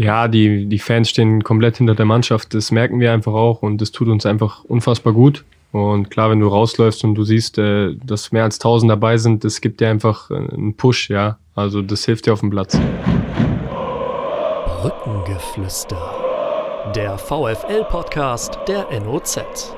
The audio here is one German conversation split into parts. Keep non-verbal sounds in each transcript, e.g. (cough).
Ja, die, die Fans stehen komplett hinter der Mannschaft. Das merken wir einfach auch und das tut uns einfach unfassbar gut. Und klar, wenn du rausläufst und du siehst, äh, dass mehr als 1000 dabei sind, das gibt dir einfach äh, einen Push, ja. Also das hilft dir auf dem Platz. Brückengeflüster. Der VFL-Podcast der NOZ.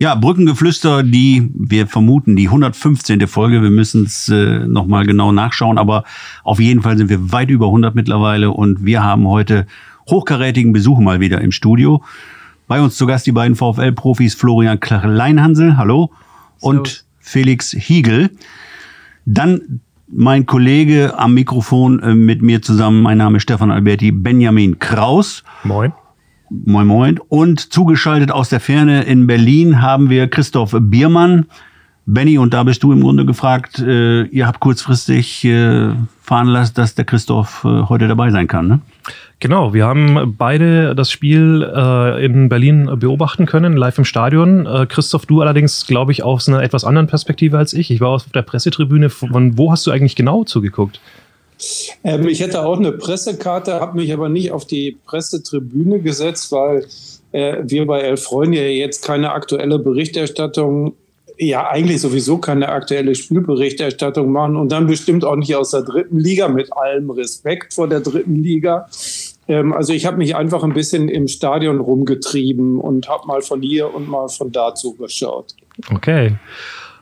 Ja, Brückengeflüster, die wir vermuten, die 115. Folge. Wir müssen es äh, nochmal genau nachschauen, aber auf jeden Fall sind wir weit über 100 mittlerweile und wir haben heute hochkarätigen Besuch mal wieder im Studio. Bei uns zu Gast die beiden VfL-Profis Florian Kleinhansel, hallo, und Felix Hiegel. Dann mein Kollege am Mikrofon äh, mit mir zusammen, mein Name ist Stefan Alberti, Benjamin Kraus. Moin. Moin, moin. Und zugeschaltet aus der Ferne in Berlin haben wir Christoph Biermann. Benny, und da bist du im Grunde gefragt, äh, ihr habt kurzfristig äh, veranlasst, dass der Christoph äh, heute dabei sein kann, ne? Genau, wir haben beide das Spiel äh, in Berlin beobachten können, live im Stadion. Äh, Christoph, du allerdings, glaube ich, aus einer etwas anderen Perspektive als ich. Ich war auf der Pressetribüne. Von wo hast du eigentlich genau zugeguckt? Ähm, ich hätte auch eine Pressekarte, habe mich aber nicht auf die Pressetribüne gesetzt, weil äh, wir bei Elf Freunde ja jetzt keine aktuelle Berichterstattung ja eigentlich sowieso keine aktuelle Spielberichterstattung machen und dann bestimmt auch nicht aus der dritten Liga mit allem Respekt vor der dritten Liga. Ähm, also ich habe mich einfach ein bisschen im Stadion rumgetrieben und habe mal von hier und mal von da zugeschaut. Okay.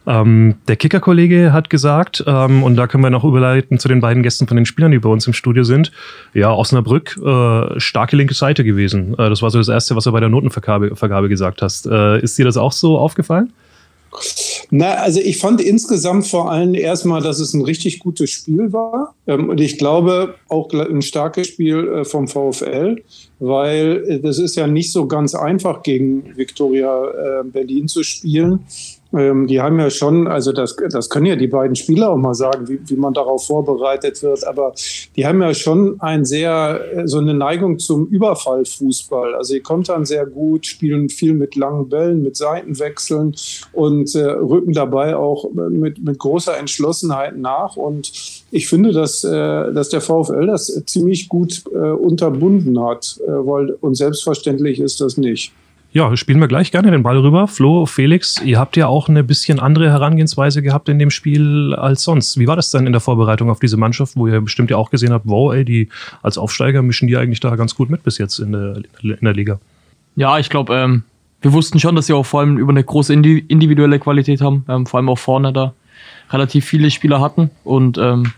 Ähm, der Kicker-Kollege hat gesagt, ähm, und da können wir noch überleiten zu den beiden Gästen von den Spielern, die bei uns im Studio sind. Ja, Osnabrück, äh, starke linke Seite gewesen. Äh, das war so das Erste, was du bei der Notenvergabe Vergabe gesagt hast. Äh, ist dir das auch so aufgefallen? Na, also ich fand insgesamt vor allem erstmal, dass es ein richtig gutes Spiel war. Ähm, und ich glaube auch ein starkes Spiel äh, vom VfL, weil äh, das ist ja nicht so ganz einfach gegen Viktoria äh, Berlin zu spielen. Ähm, die haben ja schon, also das, das können ja die beiden Spieler auch mal sagen, wie, wie man darauf vorbereitet wird, aber die haben ja schon ein sehr, äh, so eine Neigung zum Überfallfußball. Also die kontern sehr gut, spielen viel mit langen Bällen, mit Seitenwechseln und äh, rücken dabei auch mit, mit großer Entschlossenheit nach. Und ich finde, dass, äh, dass der VfL das ziemlich gut äh, unterbunden hat, äh, weil, und selbstverständlich ist das nicht. Ja, spielen wir gleich gerne den Ball rüber. Flo, Felix, ihr habt ja auch eine bisschen andere Herangehensweise gehabt in dem Spiel als sonst. Wie war das denn in der Vorbereitung auf diese Mannschaft, wo ihr bestimmt ja auch gesehen habt, wow, ey, die als Aufsteiger mischen die eigentlich da ganz gut mit bis jetzt in der, in der Liga? Ja, ich glaube, ähm, wir wussten schon, dass sie auch vor allem über eine große individuelle Qualität haben, ähm, vor allem auch vorne da relativ viele Spieler hatten und ähm,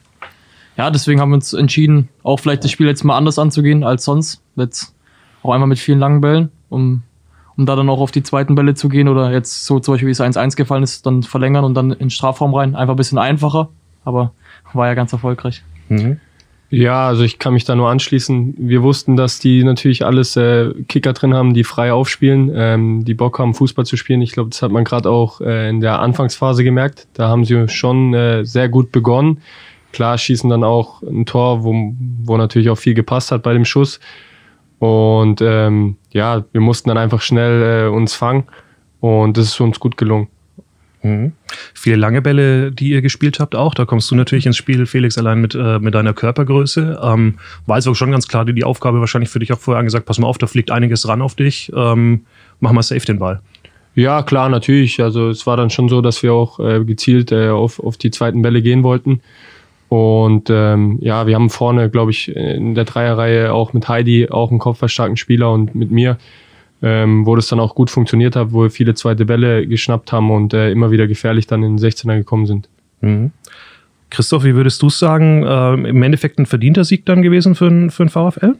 ja, deswegen haben wir uns entschieden, auch vielleicht das Spiel jetzt mal anders anzugehen als sonst. Jetzt auch einmal mit vielen langen Bällen, um um da dann auch auf die zweiten Bälle zu gehen oder jetzt so zum Beispiel wie es 1-1 gefallen ist, dann verlängern und dann in den Strafraum rein. Einfach ein bisschen einfacher, aber war ja ganz erfolgreich. Mhm. Ja, also ich kann mich da nur anschließen. Wir wussten, dass die natürlich alles äh, Kicker drin haben, die frei aufspielen, ähm, die Bock haben, Fußball zu spielen. Ich glaube, das hat man gerade auch äh, in der Anfangsphase gemerkt. Da haben sie schon äh, sehr gut begonnen. Klar schießen dann auch ein Tor, wo, wo natürlich auch viel gepasst hat bei dem Schuss. Und ähm, ja, wir mussten dann einfach schnell äh, uns fangen und das ist uns gut gelungen. Mhm. Viele lange Bälle, die ihr gespielt habt, auch. Da kommst du natürlich ins Spiel, Felix, allein mit, äh, mit deiner Körpergröße. Ähm, war also schon ganz klar die Aufgabe wahrscheinlich für dich auch vorher angesagt, pass mal auf, da fliegt einiges ran auf dich. Ähm, mach mal safe den Ball. Ja, klar, natürlich. Also es war dann schon so, dass wir auch äh, gezielt äh, auf, auf die zweiten Bälle gehen wollten. Und ähm, ja, wir haben vorne, glaube ich, in der Dreierreihe auch mit Heidi auch einen kopfballstarken Spieler und mit mir, ähm, wo das dann auch gut funktioniert hat, wo wir viele zweite Bälle geschnappt haben und äh, immer wieder gefährlich dann in den 16er gekommen sind. Mhm. Christoph, wie würdest du sagen, äh, im Endeffekt ein verdienter Sieg dann gewesen für, für den VfL?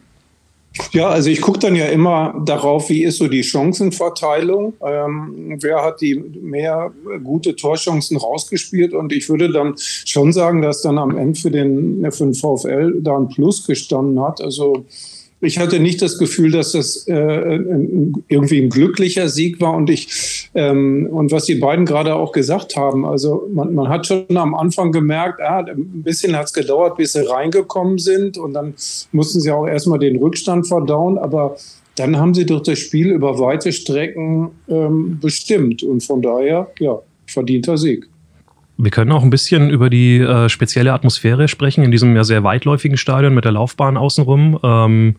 Ja, also ich gucke dann ja immer darauf, wie ist so die Chancenverteilung. Ähm, wer hat die mehr gute Torchancen rausgespielt? Und ich würde dann schon sagen, dass dann am Ende für den, für den VfL da ein Plus gestanden hat. Also ich hatte nicht das Gefühl, dass das äh, irgendwie ein glücklicher Sieg war. Und ich ähm, und was die beiden gerade auch gesagt haben, also man, man hat schon am Anfang gemerkt, ah, ein bisschen hat es gedauert, bis sie reingekommen sind. Und dann mussten sie auch erstmal den Rückstand verdauen. Aber dann haben sie durch das Spiel über weite Strecken ähm, bestimmt. Und von daher, ja, verdienter Sieg. Wir können auch ein bisschen über die äh, spezielle Atmosphäre sprechen in diesem ja sehr weitläufigen Stadion mit der Laufbahn außenrum. Ähm,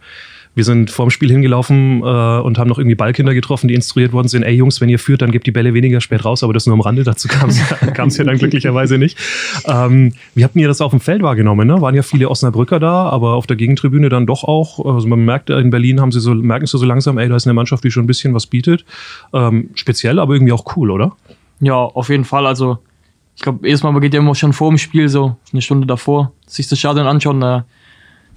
wir sind vorm Spiel hingelaufen äh, und haben noch irgendwie Ballkinder getroffen, die instruiert worden sind, ey Jungs, wenn ihr führt, dann gebt die Bälle weniger spät raus, aber das nur am Rande, dazu kam es (laughs) ja dann glücklicherweise nicht. Ähm, wie habt ihr das auf dem Feld wahrgenommen? Ne? Waren ja viele Osnabrücker da, aber auf der Gegentribüne dann doch auch, also man merkt, in Berlin haben sie so, merken sie so langsam, ey, da ist eine Mannschaft, die schon ein bisschen was bietet. Ähm, speziell, aber irgendwie auch cool, oder? Ja, auf jeden Fall. Also ich glaube, erstmal man geht ja immer schon vor dem Spiel, so eine Stunde davor, sich das Stadion anschauen, da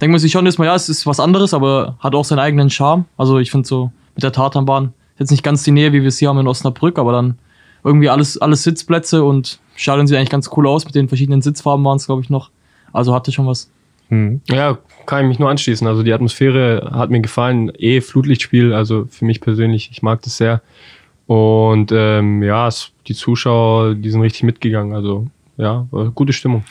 denkt man sich schon erstmal, ja, es ist was anderes, aber hat auch seinen eigenen Charme. Also ich finde so mit der Tatanbahn jetzt nicht ganz die Nähe, wie wir es hier haben in Osnabrück, aber dann irgendwie alles, alles Sitzplätze und Stadion sieht eigentlich ganz cool aus. Mit den verschiedenen Sitzfarben waren es, glaube ich, noch. Also hatte schon was. Hm. Ja, kann ich mich nur anschließen. Also die Atmosphäre hat mir gefallen. Eh Flutlichtspiel, also für mich persönlich, ich mag das sehr. Und ähm, ja, es, die Zuschauer, die sind richtig mitgegangen. Also ja, gute Stimmung.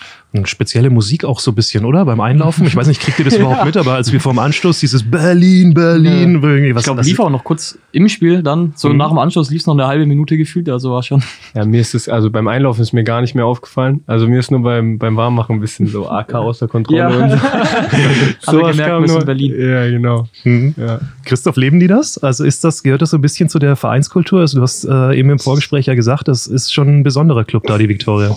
Spezielle Musik auch so ein bisschen, oder? Beim Einlaufen. Ich weiß nicht, kriegt ihr das (laughs) überhaupt mit, aber als wir vorm Anschluss dieses Berlin, Berlin, ja. irgendwie was. Ich glaube, lief auch noch kurz im Spiel, dann so mhm. nach dem Anschluss lief es noch eine halbe Minute gefühlt, also war schon. Ja, mir ist es, also beim Einlaufen ist mir gar nicht mehr aufgefallen. Also mir ist nur beim, beim Warmmachen ein bisschen so AK außer Kontrolle ja. und so. (laughs) so gemerkt, wir in Berlin. Ja, genau. Mhm. Ja. Christoph, leben die das? Also ist das, gehört das so ein bisschen zu der Vereinskultur? Also du hast äh, eben im Vorgespräch ja gesagt, das ist schon ein besonderer Club da, die Viktoria.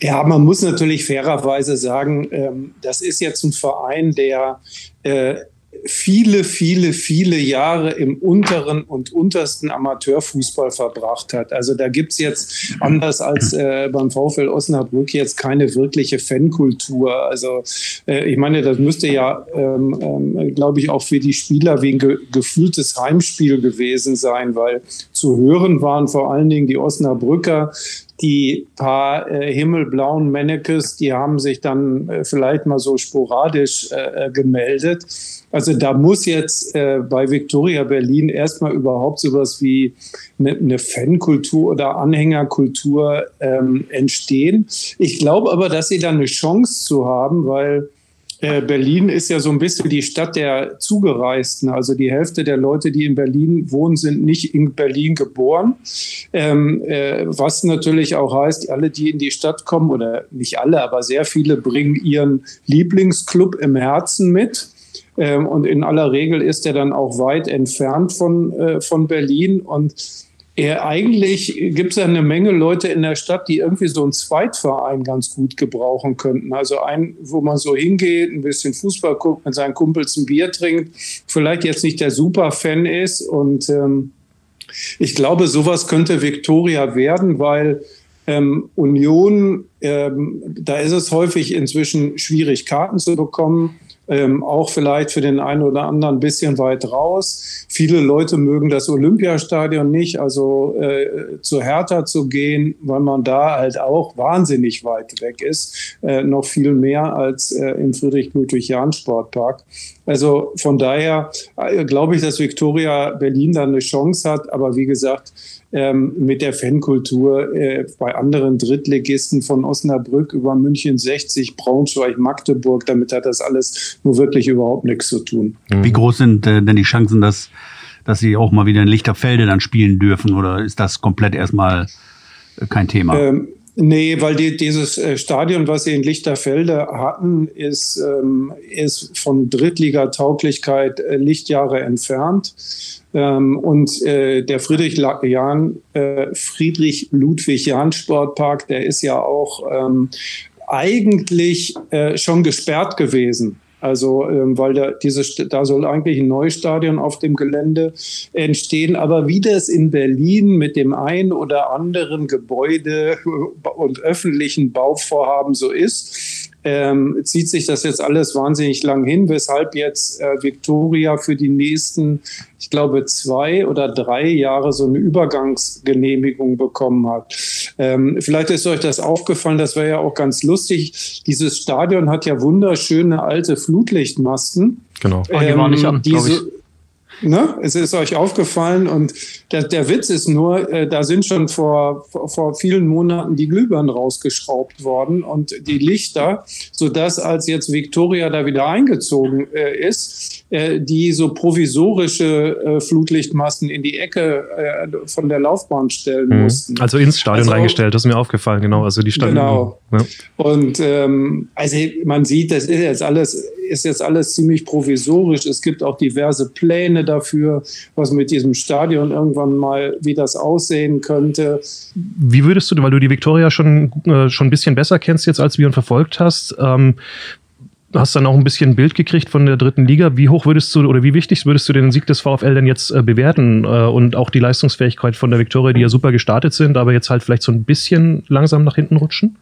Ja, man muss natürlich fairerweise sagen, ähm, das ist jetzt ein Verein, der äh, viele, viele, viele Jahre im unteren und untersten Amateurfußball verbracht hat. Also da gibt es jetzt, anders als äh, beim VfL Osnabrück, jetzt keine wirkliche Fankultur. Also äh, ich meine, das müsste ja, ähm, ähm, glaube ich, auch für die Spieler wie ein ge gefühltes Heimspiel gewesen sein, weil zu hören waren vor allen Dingen die Osnabrücker, die paar äh, himmelblauen Mannekes, die haben sich dann äh, vielleicht mal so sporadisch äh, äh gemeldet. Also da muss jetzt äh, bei Victoria Berlin erstmal überhaupt sowas wie eine, eine Fankultur oder Anhängerkultur ähm, entstehen. Ich glaube aber, dass sie da eine Chance zu haben, weil Berlin ist ja so ein bisschen die Stadt der Zugereisten. Also die Hälfte der Leute, die in Berlin wohnen, sind nicht in Berlin geboren. Ähm, äh, was natürlich auch heißt, alle, die in die Stadt kommen, oder nicht alle, aber sehr viele bringen ihren Lieblingsclub im Herzen mit. Ähm, und in aller Regel ist er dann auch weit entfernt von, äh, von Berlin. Und äh, eigentlich gibt es ja eine Menge Leute in der Stadt, die irgendwie so einen Zweitverein ganz gut gebrauchen könnten. Also ein, wo man so hingeht, ein bisschen Fußball guckt, mit seinen Kumpels ein Bier trinkt, vielleicht jetzt nicht der Superfan ist. Und ähm, ich glaube, sowas könnte Viktoria werden, weil ähm, Union, ähm, da ist es häufig inzwischen schwierig, Karten zu bekommen ähm, auch vielleicht für den einen oder anderen ein bisschen weit raus. Viele Leute mögen das Olympiastadion nicht, also äh, zu Hertha zu gehen, weil man da halt auch wahnsinnig weit weg ist, äh, noch viel mehr als äh, im Friedrich-Ludwig-Jahn-Sportpark. Also von daher äh, glaube ich, dass Viktoria Berlin da eine Chance hat, aber wie gesagt, ähm, mit der Fankultur äh, bei anderen Drittligisten von Osnabrück über München 60, Braunschweig, Magdeburg. Damit hat das alles nur wirklich überhaupt nichts zu tun. Wie groß sind äh, denn die Chancen, dass, dass Sie auch mal wieder in Lichterfelde dann spielen dürfen? Oder ist das komplett erstmal kein Thema? Ähm, Nee, weil die, dieses äh, Stadion, was sie in Lichterfelde hatten, ist, ähm, ist von Drittligatauglichkeit äh, Lichtjahre entfernt. Ähm, und äh, der Friedrich, Jahn, äh, Friedrich Ludwig Jahn Sportpark, der ist ja auch ähm, eigentlich äh, schon gesperrt gewesen. Also, ähm, weil da, dieses, da soll eigentlich ein neues Stadion auf dem Gelände entstehen. Aber wie das in Berlin mit dem ein oder anderen Gebäude (laughs) und öffentlichen Bauvorhaben so ist, ähm, zieht sich das jetzt alles wahnsinnig lang hin, weshalb jetzt äh, Victoria für die nächsten, ich glaube, zwei oder drei Jahre so eine Übergangsgenehmigung bekommen hat. Ähm, vielleicht ist euch das aufgefallen, das wäre ja auch ganz lustig. Dieses Stadion hat ja wunderschöne alte Flutlichtmasten. Genau. Oh, die waren nicht an, ähm, so, Ne? Es ist euch aufgefallen und der, der Witz ist nur, äh, da sind schon vor, vor, vielen Monaten die Glühbirnen rausgeschraubt worden und die Lichter, sodass als jetzt Victoria da wieder eingezogen äh, ist, äh, die so provisorische äh, Flutlichtmasten in die Ecke äh, von der Laufbahn stellen mhm. mussten. Also ins Stadion also, reingestellt, das ist mir aufgefallen, genau. Also die standen. Genau. Ja. Und ähm, also man sieht, das ist jetzt alles, ist jetzt alles ziemlich provisorisch. Es gibt auch diverse Pläne dafür, was mit diesem Stadion irgendwann mal, wie das aussehen könnte. Wie würdest du, weil du die Viktoria schon, äh, schon ein bisschen besser kennst jetzt, als wir ihn verfolgt hast, ähm, hast dann auch ein bisschen ein Bild gekriegt von der dritten Liga. Wie hoch würdest du oder wie wichtig würdest du den Sieg des VfL denn jetzt äh, bewerten äh, und auch die Leistungsfähigkeit von der Viktoria, die ja super gestartet sind, aber jetzt halt vielleicht so ein bisschen langsam nach hinten rutschen?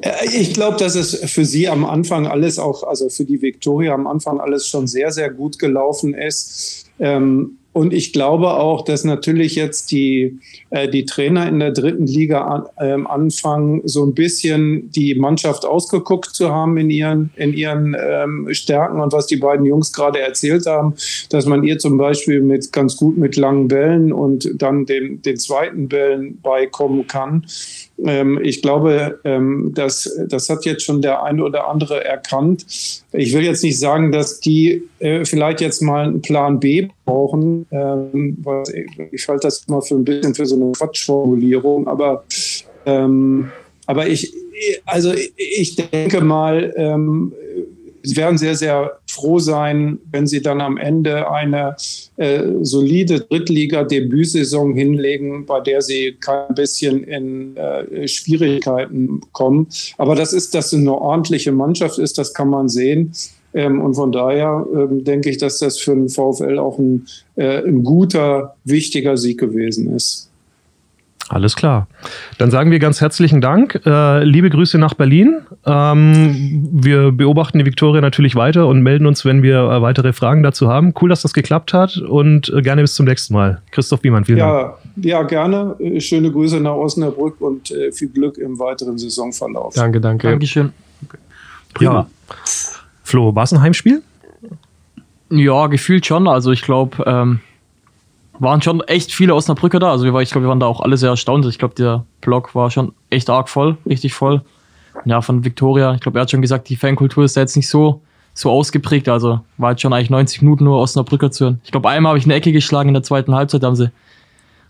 Äh, ich glaube, dass es für sie am Anfang alles auch, also für die Viktoria am Anfang alles schon sehr, sehr gut gelaufen ist. Ähm, und ich glaube auch, dass natürlich jetzt die, äh, die Trainer in der dritten Liga an, ähm, anfangen, so ein bisschen die Mannschaft ausgeguckt zu haben in ihren, in ihren ähm, Stärken und was die beiden Jungs gerade erzählt haben, dass man ihr zum Beispiel mit ganz gut mit langen Bällen und dann den, den zweiten Bällen beikommen kann. Ähm, ich glaube, ähm, das, das hat jetzt schon der eine oder andere erkannt. Ich will jetzt nicht sagen, dass die äh, vielleicht jetzt mal einen Plan B brauchen, ähm, ich halte das immer für ein bisschen für so eine Quatschformulierung, aber, aber ich, also ich denke mal, sie werden sehr, sehr froh sein, wenn sie dann am Ende eine äh, solide Drittliga-Debütsaison hinlegen, bei der sie kein bisschen in äh, Schwierigkeiten kommen. Aber das ist, dass es eine ordentliche Mannschaft ist, das kann man sehen. Ähm, und von daher ähm, denke ich, dass das für den VfL auch ein, äh, ein guter, wichtiger Sieg gewesen ist. Alles klar. Dann sagen wir ganz herzlichen Dank. Äh, liebe Grüße nach Berlin. Ähm, wir beobachten die Viktoria natürlich weiter und melden uns, wenn wir äh, weitere Fragen dazu haben. Cool, dass das geklappt hat und äh, gerne bis zum nächsten Mal. Christoph Wiemann, vielen ja, Dank. Ja, gerne. Äh, schöne Grüße nach Osnabrück und äh, viel Glück im weiteren Saisonverlauf. Danke, danke. Dankeschön. Prima. Ja. Flo, war es ein Heimspiel? Ja, gefühlt schon. Also ich glaube, ähm waren schon echt viele Osnabrücker da. Also wir war, ich glaube, wir waren da auch alle sehr erstaunt. Ich glaube, der Block war schon echt arg voll, richtig voll. Ja, von Victoria, ich glaube, er hat schon gesagt, die Fankultur ist da jetzt nicht so, so ausgeprägt. Also war jetzt schon eigentlich 90 Minuten nur Osnabrücker zu hören. Ich glaube, einmal habe ich eine Ecke geschlagen in der zweiten Halbzeit, da haben sie,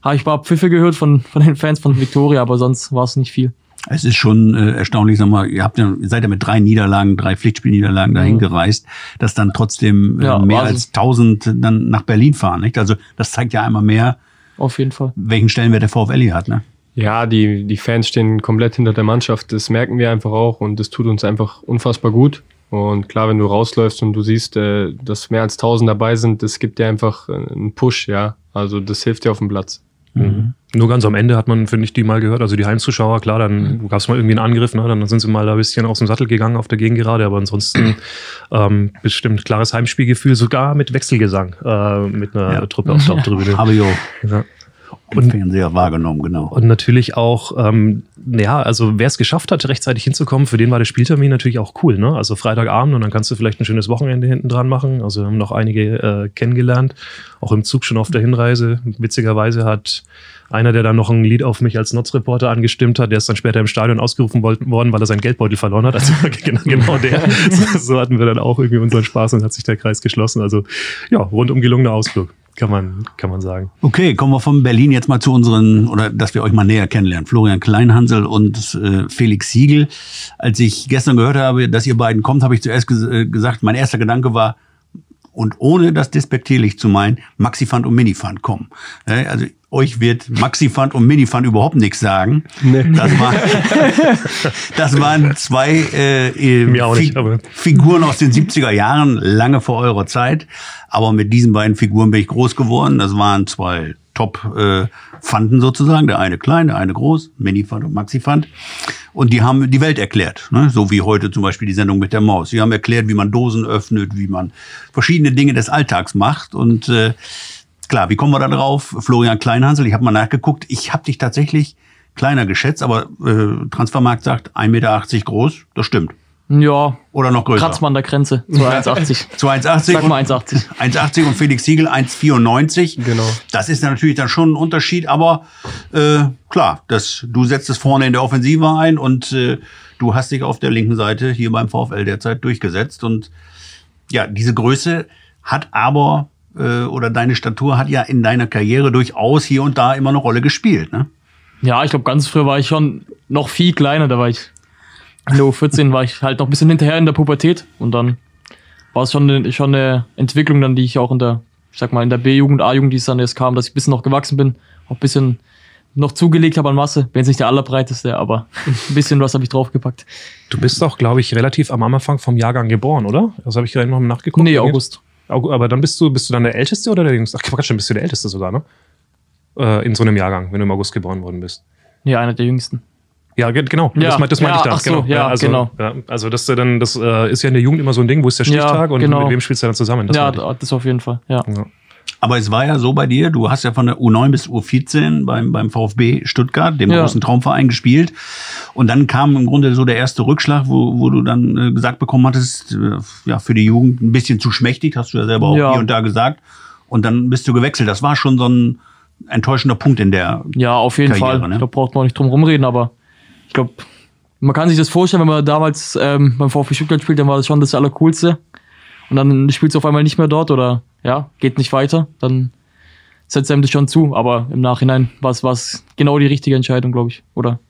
habe ich ein paar Pfiffe gehört von, von den Fans von Victoria, aber sonst war es nicht viel. Es ist schon äh, erstaunlich, sag mal, ihr habt ja, seid ja mit drei Niederlagen, drei Pflichtspielniederlagen dahin ja. gereist, dass dann trotzdem äh, ja, mehr als 1000 dann nach Berlin fahren, nicht? Also das zeigt ja einmal mehr, auf jeden Fall, welchen Stellenwert der VfL hier hat, ne? Ja, die, die Fans stehen komplett hinter der Mannschaft. Das merken wir einfach auch und das tut uns einfach unfassbar gut. Und klar, wenn du rausläufst und du siehst, äh, dass mehr als 1000 dabei sind, das gibt dir einfach äh, einen Push, ja. Also das hilft dir auf dem Platz. Mhm. Nur ganz am Ende hat man, finde ich, die mal gehört. Also die Heimzuschauer, klar, dann mhm. gab es mal irgendwie einen Angriff, ne? dann sind sie mal ein bisschen aus dem Sattel gegangen auf der Gegengerade, aber ansonsten (clears throat) ähm, bestimmt klares Heimspielgefühl, sogar mit Wechselgesang äh, mit einer ja. Truppe auf der (laughs) Haupttribüne. Habe ich auch. Ja. Und Fernseher wahrgenommen, genau. Und natürlich auch, ähm, ja, also wer es geschafft hat, rechtzeitig hinzukommen, für den war der Spieltermin natürlich auch cool, ne? Also Freitagabend und dann kannst du vielleicht ein schönes Wochenende hinten dran machen. Also wir haben noch einige äh, kennengelernt, auch im Zug schon auf der Hinreise. Witzigerweise hat einer, der dann noch ein Lied auf mich als Notz-Reporter angestimmt hat, der ist dann später im Stadion ausgerufen worden, weil er seinen Geldbeutel verloren hat. Also (laughs) genau, genau der. (laughs) So, so hatten wir dann auch irgendwie unseren Spaß und hat sich der Kreis geschlossen. Also ja, rundum gelungener Ausflug kann man, kann man sagen. Okay, kommen wir von Berlin jetzt mal zu unseren, oder dass wir euch mal näher kennenlernen. Florian Kleinhansel und äh, Felix Siegel. Als ich gestern gehört habe, dass ihr beiden kommt, habe ich zuerst ges äh, gesagt, mein erster Gedanke war, und ohne das despektierlich zu meinen, Maxifund und Minifund kommen. Äh, also euch wird Maxifund und Minifund überhaupt nichts sagen. Nee. Das, war, (laughs) das waren zwei äh, äh Fi Figuren aus den 70er Jahren, lange vor eurer Zeit. Aber mit diesen beiden Figuren bin ich groß geworden. Das waren zwei Top-Fanden äh, sozusagen. Der eine klein, der eine groß, Minifund und Maxifund. Und die haben die Welt erklärt. Ne? So wie heute zum Beispiel die Sendung mit der Maus. Sie haben erklärt, wie man Dosen öffnet, wie man verschiedene Dinge des Alltags macht. Und äh, klar, wie kommen wir da drauf? Florian Kleinhansel, ich habe mal nachgeguckt. Ich habe dich tatsächlich kleiner geschätzt, aber äh, Transfermarkt sagt 1,80 Meter groß. Das stimmt. Ja, Oder noch größer? kratzt man an der Grenze zu 1,80. (laughs) Zu 1,80? Sag mal und- 1,80. 1,80 (laughs) und Felix Siegel 1,94. Genau. Das ist natürlich dann schon ein Unterschied, aber äh, klar, das, du setzt es vorne in der Offensive ein und äh, du hast dich auf der linken Seite hier beim VfL derzeit durchgesetzt. Und ja, diese Größe hat aber, äh, oder deine Statur hat ja in deiner Karriere durchaus hier und da immer eine Rolle gespielt. Ne? Ja, ich glaube, ganz früher war ich schon noch viel kleiner. Da war ich in der U14 war ich halt noch ein bisschen hinterher in der Pubertät und dann war es schon eine, schon eine Entwicklung dann, die ich auch in der, ich sag mal, in der B-Jugend, A-Jugend, die es dann erst kam, dass ich ein bisschen noch gewachsen bin, auch ein bisschen noch zugelegt habe an Masse. Bin jetzt nicht der allerbreiteste, aber ein bisschen was habe ich draufgepackt. Du bist doch, glaube ich, relativ am Anfang vom Jahrgang geboren, oder? Das habe ich gerade noch mal nachgeguckt. Nee, August. Aber dann bist du, bist du dann der Älteste oder der Jüngste? Ach Quatsch, dann bist du der Älteste sogar, ne? Äh, in so einem Jahrgang, wenn du im August geboren worden bist. Ja, einer der jüngsten. Ja, ge- genau. Ja, das, das meinte ja, ich da. ach so, ja, also, genau. Ja, also das, äh, dann, das äh, ist ja in der Jugend immer so ein Ding, wo ist der Stichtag und genau. mit wem spielst du dann zusammen? Das ja, das auf jeden Fall. Ja. Aber es war ja so bei dir, du hast ja von der U9 bis U14 beim, beim VfB Stuttgart, dem Ja. großen Traumverein, gespielt. Und dann kam im Grunde so der erste Rückschlag, wo, wo du dann äh, gesagt bekommen hattest, äh, ja, für die Jugend ein bisschen zu schmächtig, hast du ja selber auch Ja. hier und da gesagt. Und dann bist du gewechselt. Das war schon so ein enttäuschender Punkt in der. Ja, auf jeden Karriere, Fall. ne? Da braucht man auch nicht drum rumreden, aber ich glaube, man kann sich das vorstellen, wenn man damals ähm, beim VfB Stuttgart spielt, dann war das schon das Allercoolste. Und dann spielst du auf einmal nicht mehr dort oder ja, geht nicht weiter, dann setzt einem das schon zu. Aber im Nachhinein war es genau die richtige Entscheidung, glaube ich. Oder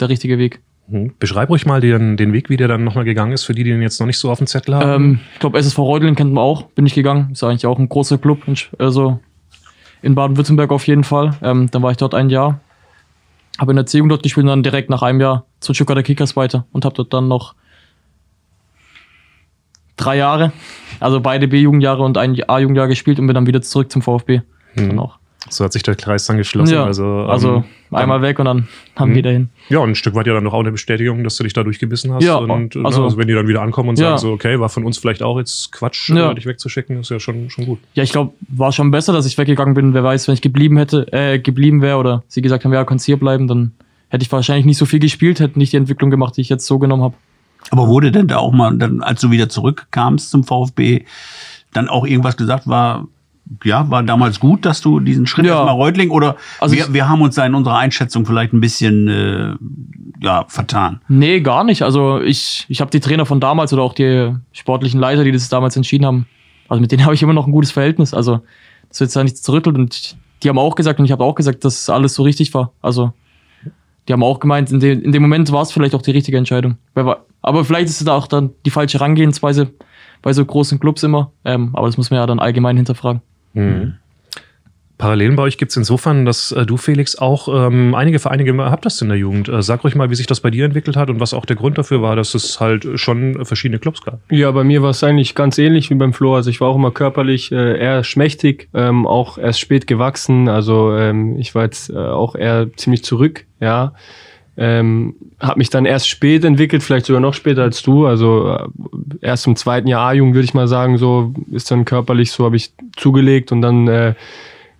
der richtige Weg. Mhm. Beschreib ruhig mal den, den Weg, wie der dann nochmal gegangen ist, für die, die den jetzt noch nicht so auf dem Zettel haben. Ähm, ich glaube, SSV Reutlingen kennt man auch, bin ich gegangen. Ist eigentlich auch ein großer Club, also in Baden-Württemberg auf jeden Fall. Ähm, dann war ich dort ein Jahr, habe in der C-Jugend dort gespielt und dann direkt nach einem Jahr zu Stuttgarter Kickers weiter und habe dort dann noch drei Jahre, also beide B-Jugendjahre und ein A-Jugendjahr gespielt und bin dann wieder zurück zum VfB. Dann auch. so hat sich der Kreis dann geschlossen. Ja, Also, also, ähm, einmal weg und dann haben Mhm. wir dahin. Ja, und ein Stück weit ja dann doch auch eine Bestätigung, dass du dich da durchgebissen hast. Ja, und, also, also- also wenn die dann wieder ankommen und Ja. sagen so, okay, war von uns vielleicht auch jetzt Quatsch, Ja. äh, dich wegzuschicken, ist ja schon, schon gut. Ja, ich glaube, war schon besser, dass ich weggegangen bin. Wer weiß, wenn ich geblieben hätte, äh, geblieben wäre oder sie gesagt haben, ja, kannst hier bleiben, dann hätte ich wahrscheinlich nicht so viel gespielt, hätte nicht die Entwicklung gemacht, die ich jetzt so genommen habe. Aber wurde denn da auch mal, dann, als du wieder zurückkamst zum VfB, dann auch irgendwas gesagt war, ja, war damals gut, dass du diesen Schritt Ja. erstmal Reutling oder Also wir, wir haben uns da in unserer Einschätzung vielleicht ein bisschen äh, ja, vertan. Nee, gar nicht. Also ich, ich habe die Trainer von damals oder auch die sportlichen Leiter, die das damals entschieden haben, also mit denen (laughs) habe ich immer noch ein gutes Verhältnis. Also das wird da nichts zerrüttelt und die haben auch gesagt und ich habe auch gesagt, dass alles so richtig war. Also die haben auch gemeint, in, de, in dem Moment war es vielleicht auch die richtige Entscheidung. Wer Aber vielleicht ist es da auch dann die falsche Herangehensweise bei so großen Clubs immer. Ähm, aber das muss man ja dann allgemein hinterfragen. Mhm. Parallelen bei euch gibt es insofern, dass äh, du, Felix, auch ähm, einige Vereine gehabt hast in der Jugend. Äh, sag ruhig mal, wie sich das bei dir entwickelt hat und was auch der Grund dafür war, dass es halt schon verschiedene Clubs gab. Ja, bei mir war es eigentlich ganz ähnlich wie beim Flo. Also ich war auch immer körperlich äh, eher schmächtig, ähm, auch erst spät gewachsen. Also ähm, ich war jetzt äh, auch eher ziemlich zurück, ja. Ähm, habe mich dann erst spät entwickelt, vielleicht sogar noch später als du. Also äh, erst im zweiten Jahr A-Jugend würde ich mal sagen, so ist dann körperlich so habe ich zugelegt und dann äh,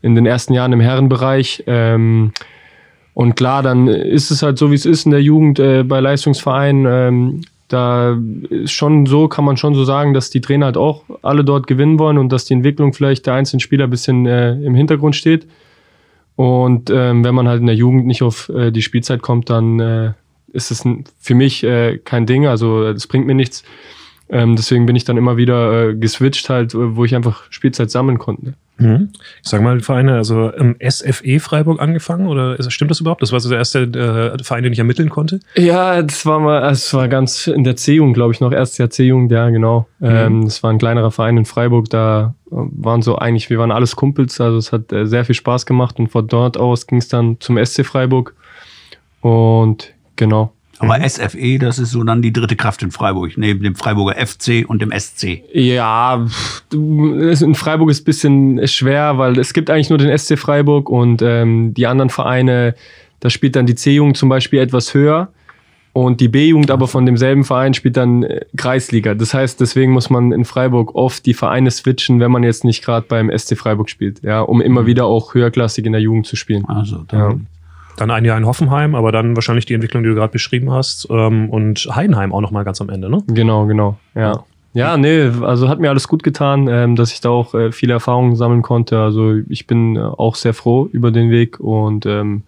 in den ersten Jahren im Herrenbereich. Ähm, und klar, dann ist es halt so, wie es ist in der Jugend äh, bei Leistungsvereinen. Ähm, da ist schon so, kann man schon so sagen, dass die Trainer halt auch alle dort gewinnen wollen und dass die Entwicklung vielleicht der einzelnen Spieler ein bisschen äh, im Hintergrund steht. Und ähm, wenn man halt in der Jugend nicht auf äh, die Spielzeit kommt, dann äh, ist es für mich äh, kein Ding. Also äh, das bringt mir nichts. Ähm, deswegen bin ich dann immer wieder äh, geswitcht halt, äh, wo ich einfach Spielzeit sammeln konnte. Ich sag mal, Vereine, also im SFE Freiburg angefangen oder ist, stimmt das überhaupt? Das war so der erste äh, Verein, den ich ermitteln konnte. Ja, das war mal, das war ganz in der C-Jugend, glaube ich, noch erstes Jahr C-Jugend, ja, genau. Ähm, das war ein kleinerer Verein in Freiburg, da äh, waren so eigentlich, wir waren alles Kumpels, also es hat äh, sehr viel Spaß gemacht und von dort aus ging es dann zum SC Freiburg und genau. Aber SFE, das ist so dann die dritte Kraft in Freiburg, neben dem Freiburger FC und dem SC. Ja, in Freiburg ist ein bisschen schwer, weil es gibt eigentlich nur den SC Freiburg und ähm, die anderen Vereine, da spielt dann die C-Jugend zum Beispiel etwas höher und die B-Jugend aber von demselben Verein spielt dann äh, Kreisliga. Das heißt, deswegen muss man in Freiburg oft die Vereine switchen, wenn man jetzt nicht gerade beim SC Freiburg spielt, ja, um immer wieder auch höherklassig in der Jugend zu spielen. Also, dann, Dann ein Jahr in Hoffenheim, aber dann wahrscheinlich die Entwicklung, die du gerade beschrieben hast. Ähm, und Heidenheim auch nochmal ganz am Ende, ne? Genau, genau. Ja. Ja, nee, also hat mir alles gut getan, ähm, dass ich da auch äh, viele Erfahrungen sammeln konnte. Also ich bin äh, auch sehr froh über den Weg und ähm,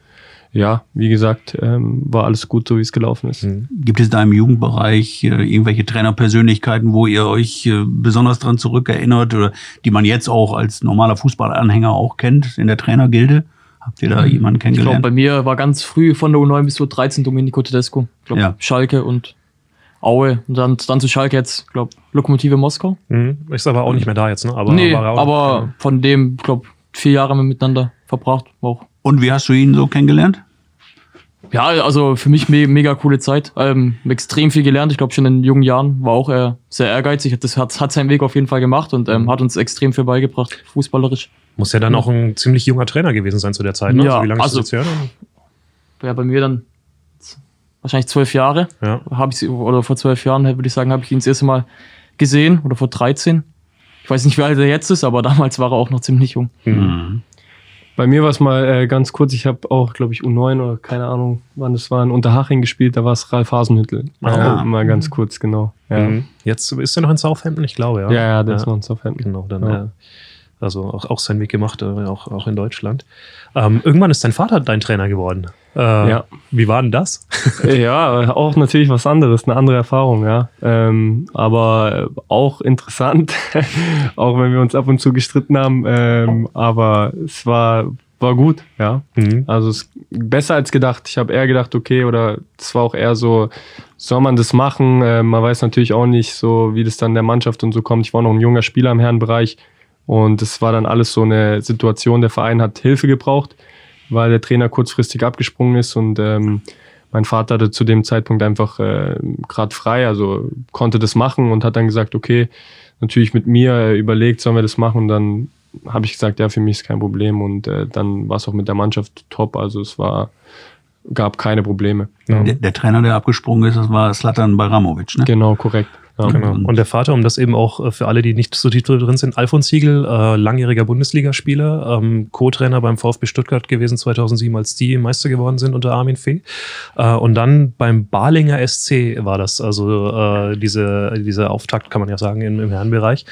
ja, wie gesagt, ähm, war alles gut, so wie es gelaufen ist. Mhm. Gibt es da im Jugendbereich äh, irgendwelche Trainerpersönlichkeiten, wo ihr euch äh, besonders dran zurückerinnert oder die man jetzt auch als normaler Fußballanhänger auch kennt in der Trainergilde? Habt ihr da Mhm. jemanden Ich glaube, kennengelernt? bei mir war ganz früh von der U9 bis zur 13 Domenico Tedesco. Ich glaube, Ja. Schalke und Aue. Und dann, dann zu Schalke jetzt, glaube Lokomotive Moskau. Mhm. Ist aber auch nicht mehr da jetzt, ne? Aber nee, war er auch- aber von dem, glaube vier Jahre haben wir miteinander verbracht. War auch Und wie hast du ihn so kennengelernt? Ja, also für mich me mega coole Zeit. Ähm, extrem viel gelernt. Ich glaube schon in jungen Jahren war auch äh, sehr ehrgeizig. Hat Das hat, hat seinen Weg auf jeden Fall gemacht und Mhm. ähm, hat uns extrem viel beigebracht, fußballerisch. Muss ja dann auch ein ziemlich junger Trainer gewesen sein zu der Zeit, ne? Ja, wie lange also- ist das jetzt her? Ja, bei mir dann wahrscheinlich zwölf Jahre. Ja. Habe ich sie, oder vor zwölf Jahren, würde ich sagen, habe ich ihn das erste Mal gesehen oder vor 13. Ich weiß nicht, wie alt er jetzt ist, aber (laughs) damals war er auch noch ziemlich jung. Mhm. Bei mir war es mal äh, ganz kurz, ich habe auch, glaube ich, U9 oder keine Ahnung, wann das war, in Unterhaching gespielt, da war es Ralf Hasenhüttel. Ah. Äh, mal ganz kurz, genau. Ja, Mhm. Jetzt ist er noch in Southampton, ich glaube, ja. ja, ja, der ist noch in Southampton. Genau, dann Ja. Also auch, auch seinen Weg gemacht, äh, auch, auch in Deutschland. Ähm, irgendwann ist dein Vater dein Trainer geworden. Äh, Ja. Wie war denn das? (laughs) Ja, auch natürlich was anderes, eine andere Erfahrung, ja. Ähm, aber auch interessant, (laughs) auch wenn wir uns ab und zu gestritten haben. Ähm, aber es war, war gut, ja. Mhm. Also es besser als gedacht. Ich habe eher gedacht, okay, oder es war auch eher so, soll man das machen? Äh, man weiß natürlich auch nicht so, wie das dann der Mannschaft und so kommt. Ich war noch ein junger Spieler im Herrenbereich und es war dann alles so eine Situation, der Verein hat Hilfe gebraucht, weil der Trainer kurzfristig abgesprungen ist und ähm, mein Vater hatte zu dem Zeitpunkt einfach äh, gerade frei, also konnte das machen und hat dann gesagt, okay, natürlich mit mir äh, überlegt, sollen wir das machen und dann habe ich gesagt, ja, für mich ist kein Problem und äh, dann war es auch mit der Mannschaft top, also es war gab keine Probleme. Ja. Der, der Trainer, der abgesprungen ist, das war Slatan Baramovic, ne? Genau, korrekt. Ja. Genau. Und der Vater, um das eben auch äh, für alle, die nicht so tief drin sind, Alfons Siegel, äh, langjähriger Bundesligaspieler, ähm, Co-Trainer beim VfB Stuttgart gewesen 2007, als die Meister geworden sind unter Armin Fee. Äh, und dann beim Balinger SC war das, also äh, diese, diese Auftakt, kann man ja sagen, im, im Herrenbereich.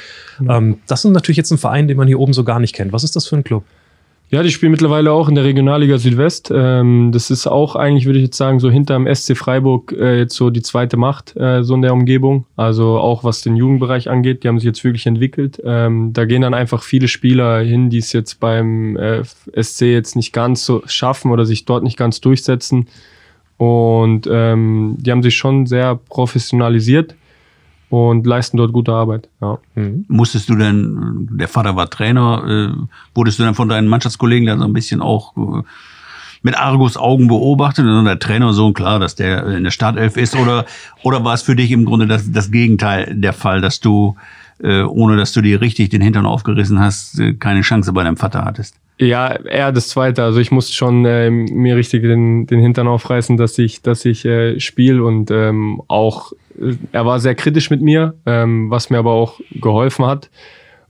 Ähm, das ist natürlich jetzt ein Verein, den man hier oben so gar nicht kennt. Was ist das für ein Club? Ja, die spielen mittlerweile auch in der Regionalliga Südwest. Ähm, das ist auch eigentlich, würde ich jetzt sagen, so hinterm SC Freiburg äh, jetzt so die zweite Macht, äh, so in der Umgebung. Also auch was den Jugendbereich angeht, die haben sich jetzt wirklich entwickelt. Ähm, da gehen dann einfach viele Spieler hin, die es jetzt beim äh, SC jetzt nicht ganz so schaffen oder sich dort nicht ganz durchsetzen. Und ähm, die haben sich schon sehr professionalisiert und leisten dort gute Arbeit. Ja. Mhm. Musstest du denn, der Vater war Trainer, äh, wurdest du dann von deinen Mannschaftskollegen dann so ein bisschen auch äh, mit Argus Augen beobachtet? Und der Trainer so klar, dass der in der Startelf ist? Oder, oder war es für dich im Grunde das, das Gegenteil der Fall, dass du, äh, ohne dass du dir richtig den Hintern aufgerissen hast, äh, keine Chance bei deinem Vater hattest? Ja, eher das Zweite. Also ich musste schon äh, mir richtig den, den Hintern aufreißen, dass ich, dass ich äh, spiele und ähm, auch er war sehr kritisch mit mir, ähm, was mir aber auch geholfen hat.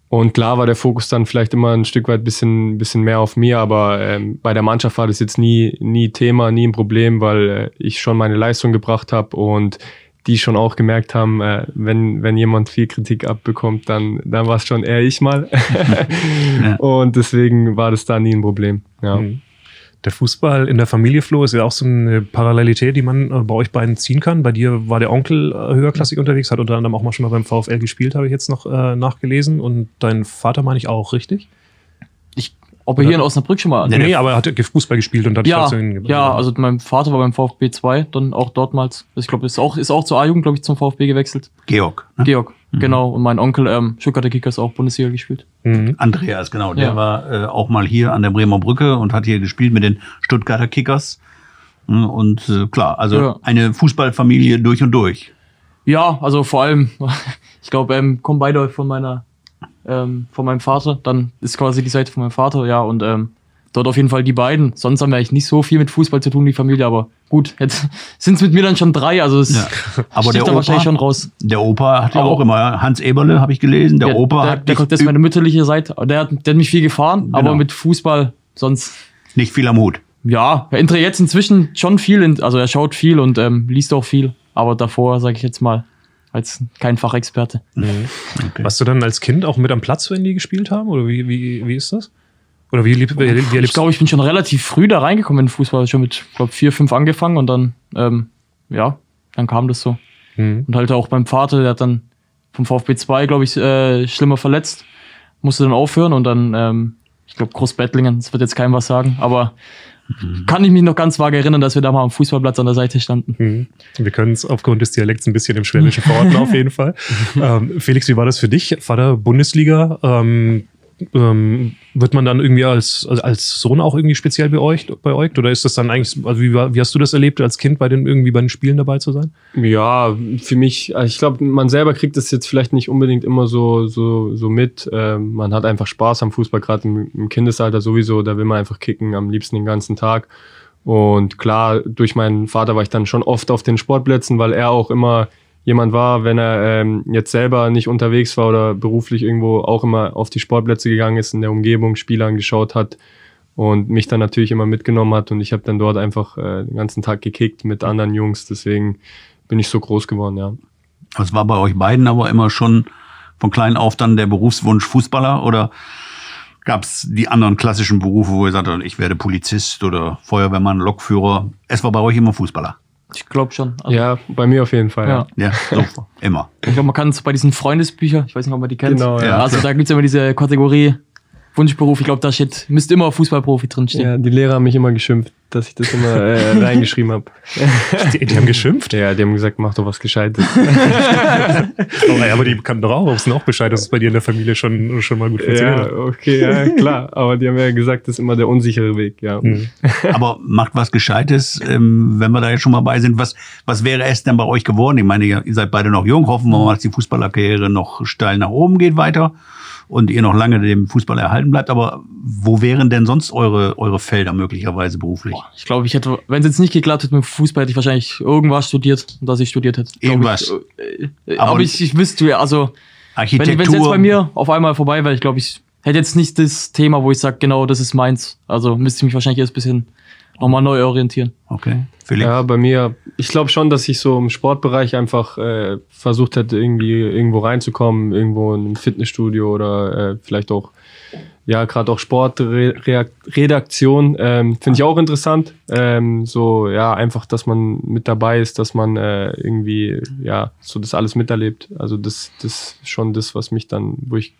Und klar war der Fokus dann vielleicht immer ein Stück weit bisschen, bisschen mehr auf mir, aber ähm, bei der Mannschaft war das jetzt nie, nie Thema, nie ein Problem, weil äh, ich schon meine Leistung gebracht habe und die schon auch gemerkt haben, äh, wenn, wenn jemand viel Kritik abbekommt, dann, dann war es schon eher ich mal. (laughs) Und deswegen war das da nie ein Problem. Ja. Mhm. Der Fußball in der Familie, Flo, ist ja auch so eine Parallelität, die man äh, bei euch beiden ziehen kann. Bei dir war der Onkel äh, höherklassig unterwegs, hat unter anderem auch mal schon mal beim VfL gespielt, habe ich jetzt noch äh, nachgelesen. Und dein Vater meine ich auch, richtig? Ich, ob er hier in Osnabrück schon mal. Nee, Nee, aber er hat Fußball gespielt und hat Ja, Station ja, also mein Vater war beim VfB 2, dann auch dortmals. Ich glaube, ist auch, ist auch zur A-Jugend, glaube ich, zum VfB gewechselt. Georg. Ne? Georg, genau. Und mein Onkel, ähm, Stuttgarter Kickers, auch Bundesliga gespielt. Mhm. Andreas, genau. Der Ja. war äh, auch mal hier an der Bremer Brücke und hat hier gespielt mit den Stuttgarter Kickers. Mm, Und äh, klar, also Ja. eine Fußballfamilie durch und durch. Ja, also vor allem, (laughs) ich glaube, ähm, kommen beide von meiner, ähm, von meinem Vater. Dann ist quasi die Seite von meinem Vater, ja, und ähm, dort auf jeden Fall die beiden. Sonst haben wir eigentlich nicht so viel mit Fußball zu tun, die Familie, aber gut, jetzt (laughs) sind es mit mir dann schon drei, also es Ja. (laughs) Aber der da Opa, wahrscheinlich schon raus. der Opa hat ja auch immer, Hans Eberle habe ich gelesen, der Ja, Opa der, hat der, das ist meine mütterliche Seite. Der hat, der hat mich viel gefahren, Genau. aber mit Fußball sonst. nicht viel am Hut. Ja, er inter- jetzt inzwischen schon viel, in, also er schaut viel und ähm, liest auch viel. Aber davor, sage ich jetzt mal, als kein Fachexperte. Okay. Warst du dann als Kind auch mit am Platz, wenn die gespielt haben? Oder wie, wie, wie ist das? Oder wie, lieb, wie, wie Ich erlebst glaube, ich bin schon relativ früh da reingekommen in den Fußball. Schon mit, glaube vier, fünf angefangen und dann, ähm, ja, dann kam das so. Mhm. Und halt auch beim Vater, der hat dann vom VfB 2, glaube ich, äh, schlimmer verletzt. Musste dann aufhören und dann, ähm, ich glaube, Großbettlingen, das wird jetzt keinem was sagen, aber kann ich mich noch ganz vage erinnern, dass wir da mal am Fußballplatz an der Seite standen. Mhm. Wir können es aufgrund des Dialekts ein bisschen im Schwäbischen verorten, (laughs) auf jeden Fall. Ähm, Felix, wie war das für dich? Vater Bundesliga. Ähm, ähm, wird man dann irgendwie als, als- Sohn auch irgendwie speziell beäugt, beäugt? Oder ist das dann eigentlich, also wie, wie hast du das erlebt, als Kind bei den irgendwie bei den Spielen dabei zu sein? Ja, für mich, also ich glaube, man selber kriegt das jetzt vielleicht nicht unbedingt immer so, so, so mit. Ähm, man hat einfach Spaß am Fußball, gerade im, im Kindesalter sowieso, da will man einfach kicken, am liebsten den ganzen Tag. Und klar, durch meinen Vater war ich dann schon oft auf den Sportplätzen, weil er auch immer jemand war, wenn er ähm, jetzt selber nicht unterwegs war oder beruflich irgendwo auch immer auf die Sportplätze gegangen ist, in der Umgebung Spiele angeschaut hat und mich dann natürlich immer mitgenommen hat und ich habe dann dort einfach äh, den ganzen Tag gekickt mit anderen Jungs, deswegen bin ich so groß geworden, ja. Das war bei euch beiden aber immer schon von klein auf dann der Berufswunsch Fußballer oder gab es die anderen klassischen Berufe, wo ihr sagt, ich werde Polizist oder Feuerwehrmann, Lokführer? Es war bei euch immer Fußballer. Ich glaube schon. Also, Ja, bei mir auf jeden Fall. Ja. Ja. Ja, so, immer. Ich glaube, man kann es bei diesen Freundesbüchern, ich weiß nicht, ob man die kennt. Genau, ja. Also da gibt's immer diese Kategorie Wunschberuf. Ich glaube, da steht, müsste immer Fußballprofi drinstehen. Ja, die Lehrer haben mich immer geschimpft, dass ich das immer äh, (laughs) reingeschrieben habe. Die, die haben geschimpft. Ja, die haben gesagt, mach doch was Gescheites. (laughs) Oh, ja, aber die kannten doch auch, wissen auch Bescheid, dass es bei dir in der Familie schon, schon mal gut funktioniert ja, okay, ja, (laughs) klar. Aber die haben ja gesagt, das ist immer der unsichere Weg, ja. Mhm. Aber macht was Gescheites, ähm, wenn wir da jetzt schon mal bei sind. Was, was wäre es denn bei euch geworden? Ich meine, ihr ihr seid beide noch jung. Hoffen wir mal, dass die Fußballerkarriere noch steil nach oben geht weiter und ihr noch lange dem Fußball erhalten bleibt. Aber wo wären denn sonst eure, eure Felder möglicherweise beruflich? Ich glaube, ich hätte, wenn es jetzt nicht geklappt hätte mit Fußball, hätte ich wahrscheinlich irgendwas studiert, dass ich studiert hätte. Irgendwas. Ich, äh, äh, Aber- aber ich, ich wüsste, ja, also wenn Architektur. es jetzt bei mir auf einmal vorbei wäre, ich glaube, ich hätte jetzt nicht das Thema, wo ich sage, genau, das ist meins. Also müsste ich mich wahrscheinlich erst ein bisschen nochmal neu orientieren. Okay. Felix? Ja, bei mir, ich glaube schon, dass ich so im Sportbereich einfach äh, versucht hätte, irgendwie irgendwo reinzukommen, irgendwo in ein Fitnessstudio oder äh, vielleicht auch, ja, gerade auch Sportredaktion, ähm, finde ich auch interessant. Ähm, so, ja, einfach, dass man mit dabei ist, dass man äh, irgendwie, ja, so das alles miterlebt. Also das, das ist schon das, was mich dann, wo ich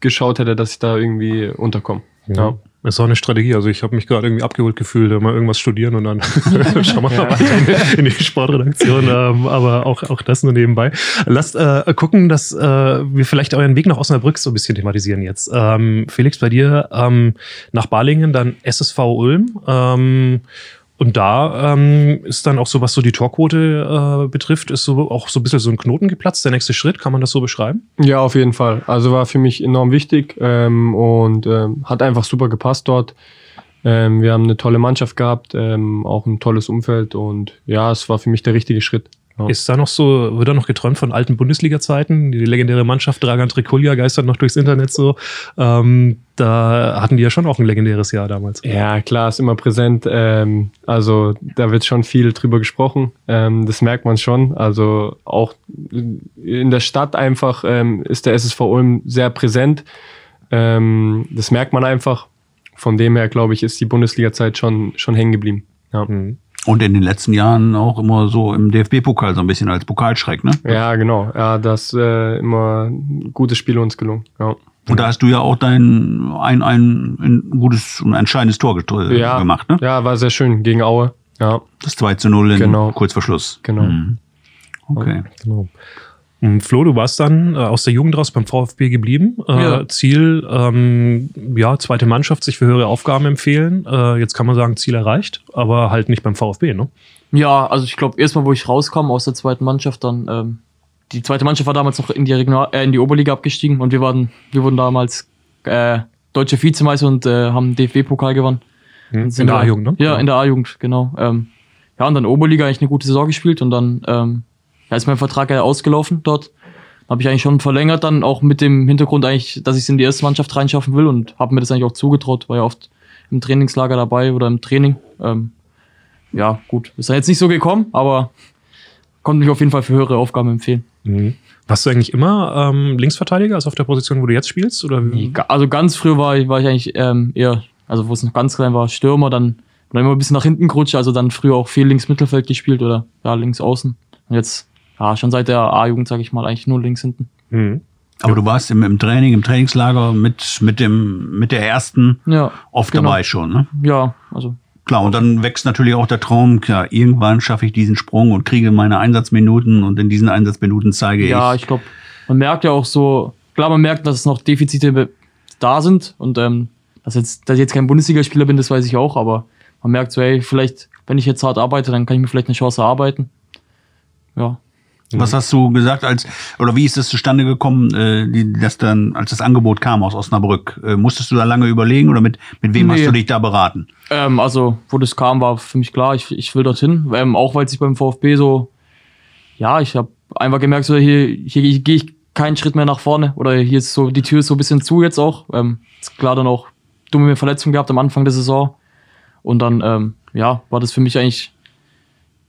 geschaut hätte, dass ich da irgendwie unterkomme. Ja. Das ist auch eine Strategie. Also ich habe mich gerade irgendwie abgeholt gefühlt, mal irgendwas studieren und dann (laughs) schauen wir mal weiter in, in die Sportredaktion. Ähm, aber auch, auch das nur nebenbei. Lasst äh, gucken, dass äh, wir vielleicht euren Weg nach Osnabrück so ein bisschen thematisieren jetzt. Ähm, Felix, bei dir ähm, nach Balingen, dann SSV Ulm. Ähm, und da ähm, ist dann auch so, was so die Torquote äh, betrifft, ist so auch so ein bisschen so ein Knoten geplatzt. Der nächste Schritt, kann man das so beschreiben? Ja, auf jeden Fall. Also war für mich enorm wichtig ähm, und ähm, hat einfach super gepasst dort. Ähm, wir haben eine tolle Mannschaft gehabt, ähm, auch ein tolles Umfeld und ja, es war für mich der richtige Schritt. Ja. Ist da noch so, wird da noch geträumt von alten Bundesliga-Zeiten? Die legendäre Mannschaft Dragan Trikulja geistert noch durchs Internet so. Ähm, da hatten die ja schon auch ein legendäres Jahr damals. Ja, klar, ist immer präsent. Ähm, also da wird schon viel drüber gesprochen. Ähm, das merkt man schon. Also auch in der Stadt einfach ähm, ist der SSV Ulm sehr präsent. Ähm, das merkt man einfach. Von dem her, glaube ich, ist die Bundesliga-Zeit schon, schon hängen geblieben. Ja. Mhm. Und in den letzten Jahren auch immer so im DFB-Pokal so ein bisschen als Pokalschreck, ne? Ja, genau. Ja, das äh, immer gute Spiele uns gelungen. Ja. Und da hast du ja auch dein ein, ein, ein gutes und entscheidendes Tor get- Ja. gemacht, ne? ja, war sehr schön gegen Aue. Ja, Das 2 zu 0 in Genau. kurz vor Schluss. Genau. Mhm. Okay. Genau. Ähm, Flo, du warst dann äh, aus der Jugend raus beim VfB geblieben. Äh, Ja. Ziel, ähm, ja, zweite Mannschaft, sich für höhere Aufgaben empfehlen. Äh, jetzt kann man sagen, Ziel erreicht, aber halt nicht beim VfB, ne? Ja, also ich glaube, erstmal, wo ich rauskam aus der zweiten Mannschaft, dann, ähm, die zweite Mannschaft war damals noch in die, Regional äh, in die Oberliga abgestiegen und wir waren, wir wurden damals äh, deutsche Vizemeister und äh, haben DFB-Pokal gewonnen. Sind In der A-Jugend, ne? Ja, in der A-Jugend, genau. Ähm, ja, und dann Oberliga eigentlich eine gute Saison gespielt und dann ähm, ja, ist mein Vertrag ja ausgelaufen dort. Habe ich eigentlich schon verlängert, dann auch mit dem Hintergrund eigentlich, dass ich es in die erste Mannschaft reinschaffen will und habe mir das eigentlich auch zugetraut, war ja oft im Trainingslager dabei oder im Training. Ähm, ja, gut. Ist ja jetzt nicht so gekommen, aber konnte mich auf jeden Fall für höhere Aufgaben empfehlen. Mhm. Warst du eigentlich immer ähm, Linksverteidiger, also auf der Position, wo du jetzt spielst? Oder? Also ganz früher war ich, war ich eigentlich ähm, eher, also wo es noch ganz klein war, Stürmer, dann, dann immer ein bisschen nach hinten gerutscht, also dann früher auch viel links Mittelfeld gespielt oder ja, links außen. Und jetzt, ja, schon seit der A-Jugend, sage ich mal, eigentlich nur links hinten. Mhm. Aber du warst im, im Training, im Trainingslager mit, mit, dem, mit der ersten Ja, oft genau. dabei schon, ne? ja, also Klar, und dann wächst natürlich auch der Traum, klar, irgendwann schaffe ich diesen Sprung und kriege meine Einsatzminuten und in diesen Einsatzminuten zeige Ja, ich. ich glaube, man merkt ja auch so, klar, man merkt, dass noch Defizite da sind und ähm, dass, jetzt, dass ich jetzt kein Bundesligaspieler bin, das weiß ich auch, aber man merkt so, hey, vielleicht, wenn ich jetzt hart arbeite, dann kann ich mir vielleicht eine Chance erarbeiten. Ja. Was hast du gesagt, als oder wie ist es zustande gekommen, äh, dass dann, als das Angebot kam aus Osnabrück? Äh, musstest du da lange überlegen oder mit, mit wem Nee. hast du dich da beraten? Ähm, also, wo das kam, war für mich klar, ich, ich will dorthin. Ähm, auch weil sich beim VfB so, ja, ich habe einfach gemerkt, so hier, hier gehe ich keinen Schritt mehr nach vorne. Oder hier ist so, die Tür ist so ein bisschen zu jetzt auch. Ähm, ist klar dann auch dumme Verletzungen gehabt am Anfang der Saison. Und dann, ähm, ja, war das für mich eigentlich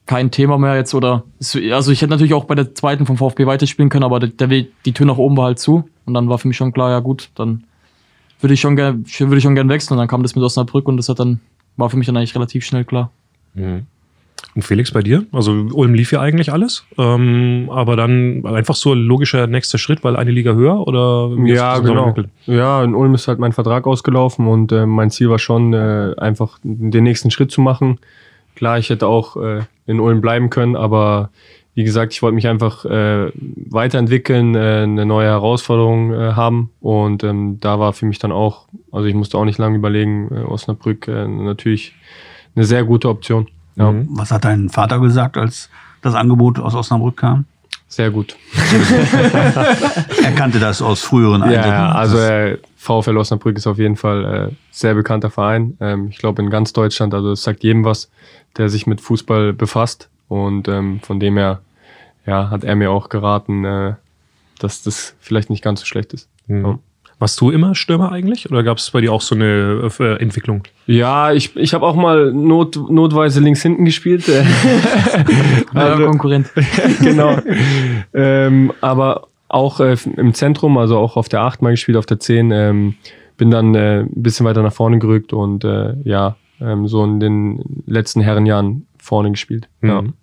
kein Thema mehr jetzt. Oder also ich hätte natürlich auch bei der zweiten vom VfB weiterspielen können, aber der, der Weg, die Tür nach oben war halt zu. Und dann war für mich schon klar, ja gut, dann würde ich schon gerne würde ich schon gern wechseln. Und dann kam das mit Osnabrück und das hat dann, war für mich dann eigentlich relativ schnell klar. Und Felix, bei dir? Also Ulm lief ja eigentlich alles, ähm, aber dann einfach so ein logischer nächster Schritt, weil eine Liga höher oder Ja, genau. Ja, in Ulm ist halt mein Vertrag ausgelaufen und äh, mein Ziel war schon, äh, einfach den nächsten Schritt zu machen. Klar, ich hätte auch äh, in Ulm bleiben können, aber wie gesagt, ich wollte mich einfach äh, weiterentwickeln, äh, eine neue Herausforderung äh, haben und ähm, da war für mich dann auch, also ich musste auch nicht lange überlegen, äh, Osnabrück äh, natürlich eine sehr gute Option. Ja, Mhm. Was hat dein Vater gesagt, als das Angebot aus Osnabrück kam? sehr gut. (laughs) Er kannte das aus früheren Einsätzen. ja, also äh, VfL Osnabrück ist auf jeden Fall äh, sehr bekannter Verein. Ähm, ich glaube in ganz Deutschland, also es sagt jedem was, der sich mit Fußball befasst. Und ähm, von dem her, ja, hat er mir auch geraten, äh, dass das vielleicht nicht ganz so schlecht ist. Mhm. Warst du immer Stürmer eigentlich oder gab es bei dir auch so eine äh, Entwicklung? Ja, ich, ich habe auch mal not, notweise links hinten gespielt. äh, (laughs) Also, Also- Konkurrent. (laughs) genau. ähm, aber auch äh, im Zentrum, also auch auf der 8 mal gespielt, auf der 10. Ähm, bin dann äh, ein bisschen weiter nach vorne gerückt und äh, ja, ähm, so in den letzten Herrenjahren vorne gespielt. Ja. Mhm.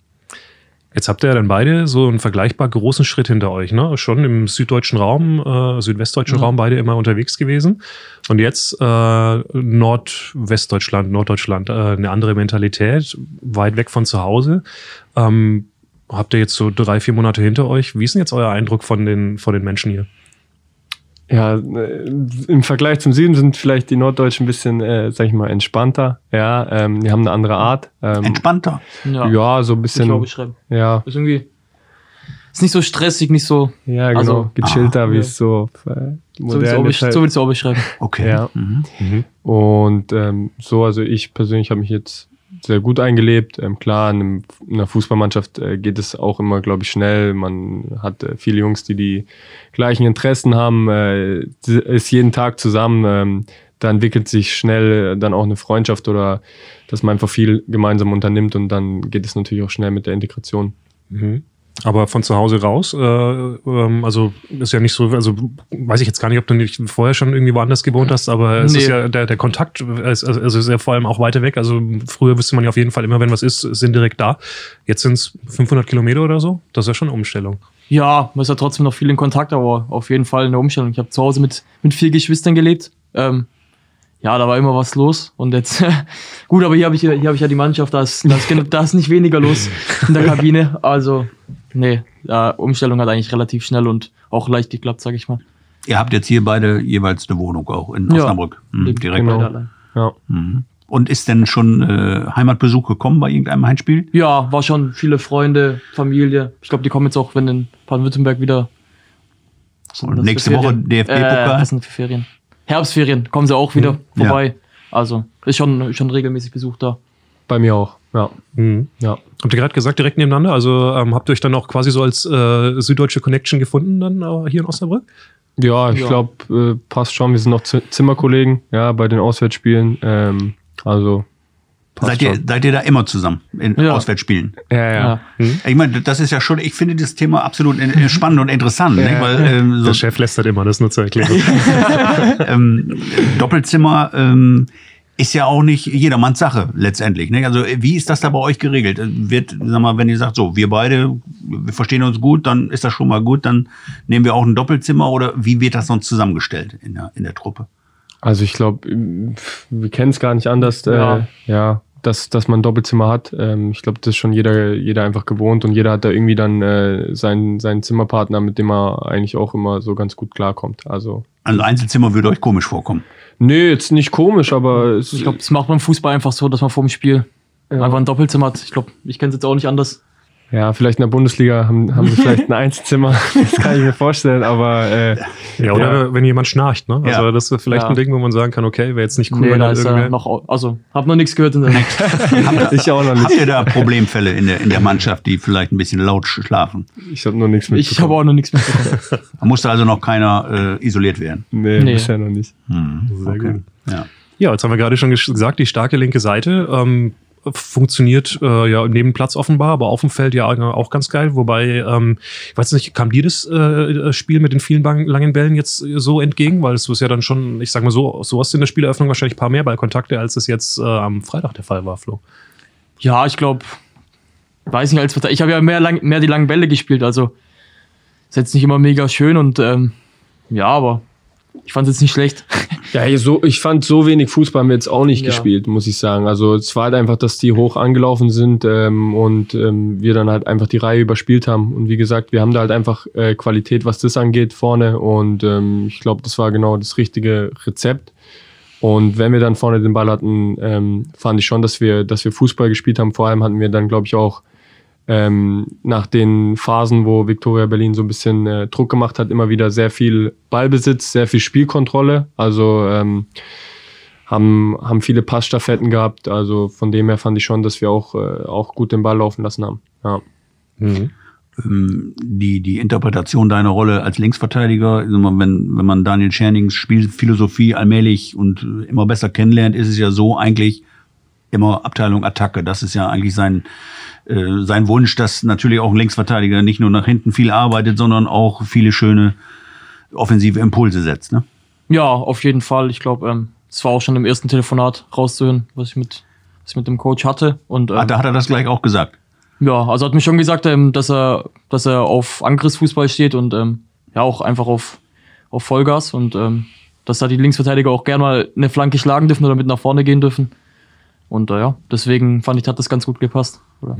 Jetzt habt ihr ja dann beide so einen vergleichbar großen Schritt hinter euch, ne? Schon im süddeutschen Raum, äh, südwestdeutschen Ja. Raum beide immer unterwegs gewesen. Und jetzt äh, Nordwestdeutschland, Norddeutschland, äh, eine andere Mentalität, weit weg von zu Hause. Ähm, habt ihr jetzt so drei, vier Monate hinter euch? Wie ist denn jetzt euer Eindruck von den, von den Menschen hier? Ja, äh, im Vergleich zum Süden sind vielleicht die Norddeutschen ein bisschen, äh, sag ich mal, entspannter. Ja, ähm, die haben eine andere Art. Ähm, Entspannter. Ja, ja, so ein würde ich auch bisschen. beschreiben. Ja, Ist irgendwie, ist nicht so stressig, nicht so, ja, genau. Also, Gechillter, ah, wie ja. es so äh, so modern halt. so würd ich's auch beschreiben. Okay. Ja. Mhm. Und ähm, so, also ich persönlich habe mich jetzt sehr gut eingelebt. Ähm, klar, in, einer Fußballmannschaft äh, geht es auch immer, glaube ich, schnell. Man hat äh, viele Jungs, die die gleichen Interessen haben, äh, ist jeden Tag zusammen. Ähm, da entwickelt sich schnell äh, dann auch eine Freundschaft oder dass man einfach viel gemeinsam unternimmt und dann geht es natürlich auch schnell mit der Integration. Mhm. Aber von zu Hause raus, äh, ähm, also ist ja nicht so, also weiß ich jetzt gar nicht, ob du nicht vorher schon irgendwie woanders gewohnt hast, aber es Nee. ist ja der, der Kontakt, ist, also ist ja vor allem auch weiter weg. Also früher wüsste man ja auf jeden Fall immer, wenn was ist, sind direkt da. Jetzt sind es 500 Kilometer oder so. Das ist ja schon eine Umstellung. Ja, man ist ja trotzdem noch viel in Kontakt, aber auf jeden Fall eine Umstellung. Ich habe zu Hause mit, mit vier Geschwistern gelebt. Ähm, ja, da war immer was los. Und jetzt, (laughs) gut, aber hier habe ich, hier hab ich ja die Mannschaft, da ist, da, ist, da ist nicht weniger los in der (laughs) Kabine. Also, nee, äh, Umstellung hat eigentlich relativ schnell und auch leicht geklappt, sag ich mal. Ihr habt jetzt hier beide jeweils eine Wohnung auch in Ja. Osnabrück. Mhm, Leben direkt. genau. Ja. Mhm. Und ist denn schon äh, Heimatbesuch gekommen bei irgendeinem Heimspiel? Ja, war schon viele Freunde, Familie. Ich glaube, die kommen jetzt auch, wenn in Baden-Württemberg wieder. Und nächste Woche? DFB-Pokal? Äh, was sind für Ferien? Herbstferien kommen sie auch wieder Ja. vorbei. Also ist schon, schon regelmäßig Besuch da. Bei mir auch. Ja. Mhm. Ja. Habt ihr gerade gesagt, direkt nebeneinander? Also ähm, habt ihr euch dann auch quasi so als äh, süddeutsche Connection gefunden dann äh, hier in Osnabrück? Ja, ich Ja. glaube, äh, passt schon. Wir sind noch Z Zimmerkollegen, ja, bei den Auswärtsspielen. Ähm, also passt Seid ihr, schon. seid ihr da immer zusammen in Ja. Auswärtsspielen? Ja, ja. Ja. Ich meine, das ist ja schon, ich finde das Thema absolut in- spannend und interessant, nicht? weil ähm, so Der Chef lästert immer, das nur zur Erklärung. (laughs) ähm, Doppelzimmer ähm, ist ja auch nicht jedermanns Sache letztendlich. Ne? Also wie ist das da bei euch geregelt? Wird, sag mal, wenn ihr sagt, so, wir beide, wir verstehen uns gut, dann ist das schon mal gut, dann nehmen wir auch ein Doppelzimmer oder wie wird das sonst zusammengestellt in der, in der Truppe? Also ich glaube, wir kennen es gar nicht anders, äh, Ja. ja, dass, dass man ein Doppelzimmer hat. Ähm, ich glaube, das ist schon jeder, jeder einfach gewohnt und jeder hat da irgendwie dann äh, seinen, seinen Zimmerpartner, mit dem er eigentlich auch immer so ganz gut klarkommt. Also Also Einzelzimmer würde euch komisch vorkommen. nee, jetzt nicht komisch, aber es Ich glaube, das macht man im Fußball einfach so, dass man vor dem Spiel Ja. einfach ein Doppelzimmer hat. Ich glaube, ich kenne es jetzt auch nicht anders. Ja, vielleicht in der Bundesliga haben, haben sie vielleicht ein (laughs) Einzelzimmer, das kann ich mir vorstellen, aber äh, ja, oder Ja. wenn jemand schnarcht, ne? Also Ja. das ist vielleicht Ja. ein Ding, wo man sagen kann, okay, wäre jetzt nicht cool, nee, wenn da ist er irgendwer... noch, also, hab noch nichts gehört in der (laughs) ich auch noch Habt nicht. ihr da Problemfälle in der, in der Mannschaft, die vielleicht ein bisschen laut schlafen? Ich habe noch nichts mit. Ich habe auch noch nichts mitbekommen. Da musste also noch keiner äh, isoliert werden. Nee, Nee. bisher noch nicht. Sehr gut. Ja. Ja, jetzt haben wir gerade schon ges- gesagt, die starke linke Seite ähm, funktioniert äh, ja neben Platz offenbar, aber auf dem Feld ja auch ganz geil. Wobei, ähm, ich weiß nicht, kam dir das äh, Spiel mit den vielen langen Bällen jetzt äh, so entgegen? Weil es ist ja dann schon, ich sag mal so, so hast du in der Spieleröffnung wahrscheinlich ein paar mehr Ballkontakte, als es jetzt äh, am Freitag der Fall war, Flo. Ja, ich glaube, weiß nicht, als. Ich habe ja mehr, lang, mehr die langen Bälle gespielt, also ist jetzt nicht immer mega schön und ähm, ja, aber ich fand es jetzt nicht schlecht. (laughs) Ja, so, ich fand so wenig Fußball haben wir jetzt auch nicht Ja. gespielt, muss ich sagen. Also es war halt einfach, dass die hoch angelaufen sind ähm, und ähm, wir dann halt einfach die Reihe überspielt haben. Und wie gesagt, wir haben da halt einfach äh, Qualität, was das angeht, vorne. Und ähm, ich glaube, das war genau das richtige Rezept. Und wenn wir dann vorne den Ball hatten, ähm, fand ich schon, dass wir, dass wir Fußball gespielt haben. Vor allem hatten wir dann, glaube ich, auch ähm, nach den Phasen, wo Viktoria Berlin so ein bisschen äh, Druck gemacht hat, immer wieder sehr viel Ballbesitz, sehr viel Spielkontrolle. Also ähm, haben, haben viele Passstaffetten gehabt. Also von dem her fand ich schon, dass wir auch, äh, auch gut den Ball laufen lassen haben. Ja. ähm, die, die Interpretation deiner Rolle als Linksverteidiger, wenn, wenn man Daniel Schernings Spielphilosophie allmählich und äh, immer besser kennenlernt, ist es ja so eigentlich immer Abteilung Attacke. Das ist ja eigentlich sein, äh, sein Wunsch, dass natürlich auch ein Linksverteidiger nicht nur nach hinten viel arbeitet, sondern auch viele schöne offensive Impulse setzt. Ne? Ja, auf jeden Fall. Ich glaube, ähm, es war auch schon im ersten Telefonat rauszuhören, was ich mit, was ich mit dem Coach hatte. Und ähm, Ah, da hat er das gleich auch gesagt. ja, also hat mir schon gesagt, ähm, dass er, dass er auf Angriffsfußball steht und ähm, ja auch einfach auf, auf Vollgas und ähm, dass da die Linksverteidiger auch gerne mal eine Flanke schlagen dürfen oder mit nach vorne gehen dürfen. Und äh, ja, deswegen fand ich, hat das ganz gut gepasst. Oder?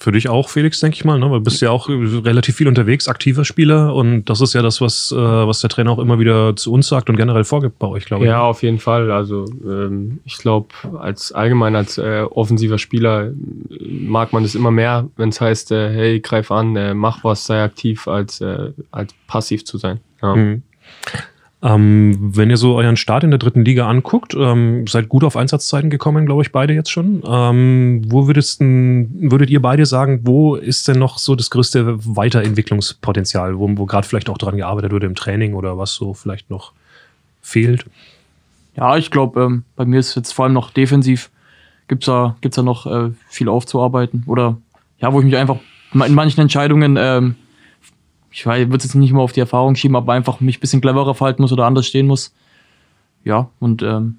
Für dich auch, Felix, denke ich mal. Ne? Weil Du bist ja auch relativ viel unterwegs, aktiver Spieler. Und das ist ja das, was, äh, was der Trainer auch immer wieder zu uns sagt und generell vorgibt bei euch, glaube ich. Ja, auf jeden Fall. Also ähm, ich glaube, als allgemein als äh, offensiver Spieler äh, mag man es immer mehr, wenn es heißt, äh, hey, greif an, äh, mach was, sei aktiv, als, äh, als passiv zu sein. Ja. Mhm. Ähm, wenn ihr so euren Start in der dritten Liga anguckt, ähm, seid gut auf Einsatzzeiten gekommen, glaube ich, beide jetzt schon. Ähm, wo würdest, würdet ihr beide sagen, wo ist denn noch so das größte Weiterentwicklungspotenzial, wo, wo gerade vielleicht auch dran gearbeitet wurde im Training oder was so vielleicht noch fehlt? Ja, ich glaube, ähm, bei mir ist jetzt vor allem noch defensiv, gibt's da, gibt's da noch äh, viel aufzuarbeiten. Oder ja, wo ich mich einfach in manchen Entscheidungen, ähm, ich würde jetzt nicht immer auf die Erfahrung schieben, aber einfach mich ein bisschen cleverer verhalten muss oder anders stehen muss. Ja, und ähm,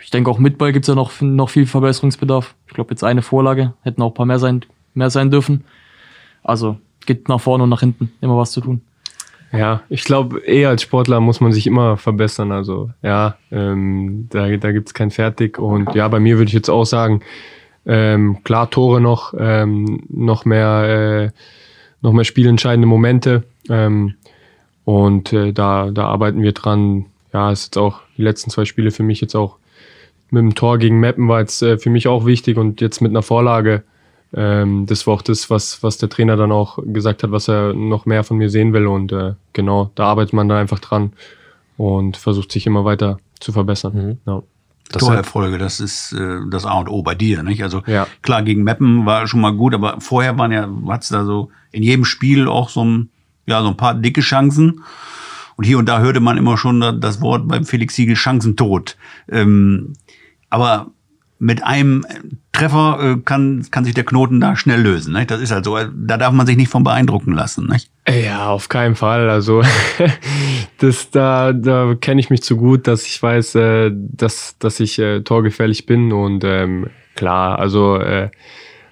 ich denke auch mit Ball gibt's ja noch, noch viel Verbesserungsbedarf. Ich glaube, jetzt eine Vorlage, hätten auch ein paar mehr sein, mehr sein dürfen. Also geht nach vorne und nach hinten immer was zu tun. Ja, ich glaube, eh als Sportler muss man sich immer verbessern. Also ja, ähm, da, da gibt's kein Fertig. Und ja, bei mir würde ich jetzt auch sagen, ähm, klar, Tore noch, ähm, noch mehr, äh, noch mehr spielentscheidende Momente. Ähm, und äh, da, da arbeiten wir dran. Ja, ist jetzt auch die letzten zwei Spiele für mich jetzt auch mit dem Tor gegen Meppen war jetzt äh, für mich auch wichtig und jetzt mit einer Vorlage. Ähm, das war auch das, was, was der Trainer dann auch gesagt hat, was er noch mehr von mir sehen will. Und äh, genau, da arbeitet man dann einfach dran und versucht sich immer weiter zu verbessern. Ja. Das ist Torerfolge, das ist äh, das A und O bei dir. Nicht? Also Ja. klar, gegen Meppen war schon mal gut, aber vorher waren ja, hat's da so in jedem Spiel auch so ein, ja, so ein paar dicke Chancen. Und hier und da hörte man immer schon das Wort beim Felix Siegel Chancentod. Ähm, aber mit einem Treffer äh, kann, kann sich der Knoten da schnell lösen. Ne? Das ist halt so. Da darf man sich nicht von beeindrucken lassen. Nicht? Ja, auf keinen Fall. Also (laughs) das, da, da kenne ich mich zu gut, dass ich weiß, äh, dass, dass ich äh, torgefährlich bin. Und ähm, klar, also äh,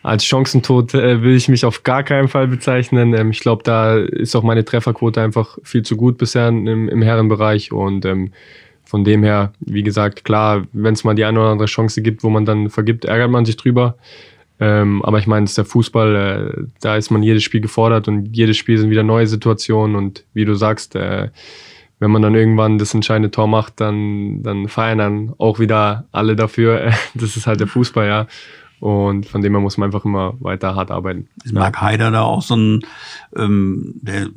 als Chancentod äh, will ich mich auf gar keinen Fall bezeichnen. Ähm, ich glaube, da ist auch meine Trefferquote einfach viel zu gut bisher im, im Herrenbereich. Und ähm, von dem her, wie gesagt, klar, wenn es mal die eine oder andere Chance gibt, wo man dann vergibt, ärgert man sich drüber. Ähm, aber ich meine, es ist der Fußball, äh, da ist man jedes Spiel gefordert und jedes Spiel sind wieder neue Situationen und wie du sagst, äh, wenn man dann irgendwann das entscheidende Tor macht, dann, dann feiern dann auch wieder alle dafür. (laughs) das ist halt der Fußball, ja. Und von dem her muss man einfach immer weiter hart arbeiten. Ist Marc Heider da auch so ein, ähm, der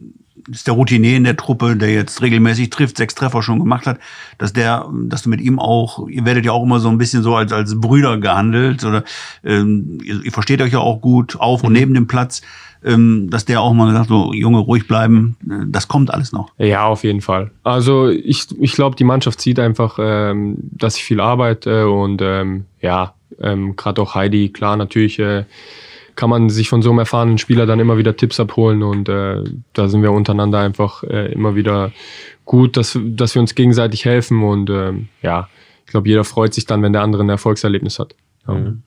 ist der Routinier in der Truppe, der jetzt regelmäßig trifft, sechs Treffer schon gemacht hat, dass der, dass du mit ihm auch, ihr werdet ja auch immer so ein bisschen so als, als Brüder gehandelt oder ähm, ihr, ihr versteht euch ja auch gut auf und mhm. neben dem Platz, ähm, dass der auch mal sagt, so Junge, ruhig bleiben, äh, das kommt alles noch. Ja, auf jeden Fall. Also ich, ich glaube, die Mannschaft sieht einfach, ähm, dass ich viel arbeite und ähm, ja, ähm, gerade auch Heidi, klar, natürlich äh, kann man sich von so einem erfahrenen Spieler dann immer wieder Tipps abholen und äh, da sind wir untereinander einfach äh, immer wieder gut, dass, dass wir uns gegenseitig helfen und äh, ja, ich glaube, jeder freut sich dann, wenn der andere ein Erfolgserlebnis hat. Ja. Mhm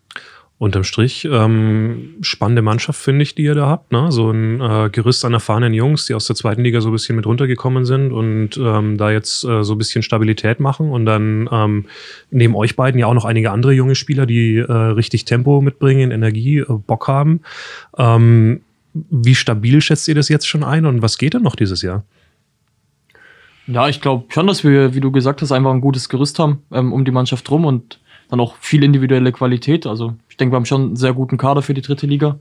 unterm Strich ähm, spannende Mannschaft, finde ich, die ihr da habt. Ne? So ein äh, Gerüst an erfahrenen Jungs, die aus der zweiten Liga so ein bisschen mit runtergekommen sind und ähm, da jetzt äh, so ein bisschen Stabilität machen. Und dann ähm, neben euch beiden ja auch noch einige andere junge Spieler, die äh, richtig Tempo mitbringen, Energie, äh, Bock haben. Ähm, wie stabil schätzt ihr das jetzt schon ein und was geht denn noch dieses Jahr? Ja, ich glaube schon, dass wir, wie du gesagt hast, einfach ein gutes Gerüst haben ähm, um die Mannschaft rum und dann auch viel individuelle Qualität. Also denke, wir haben schon einen sehr guten Kader für die dritte Liga.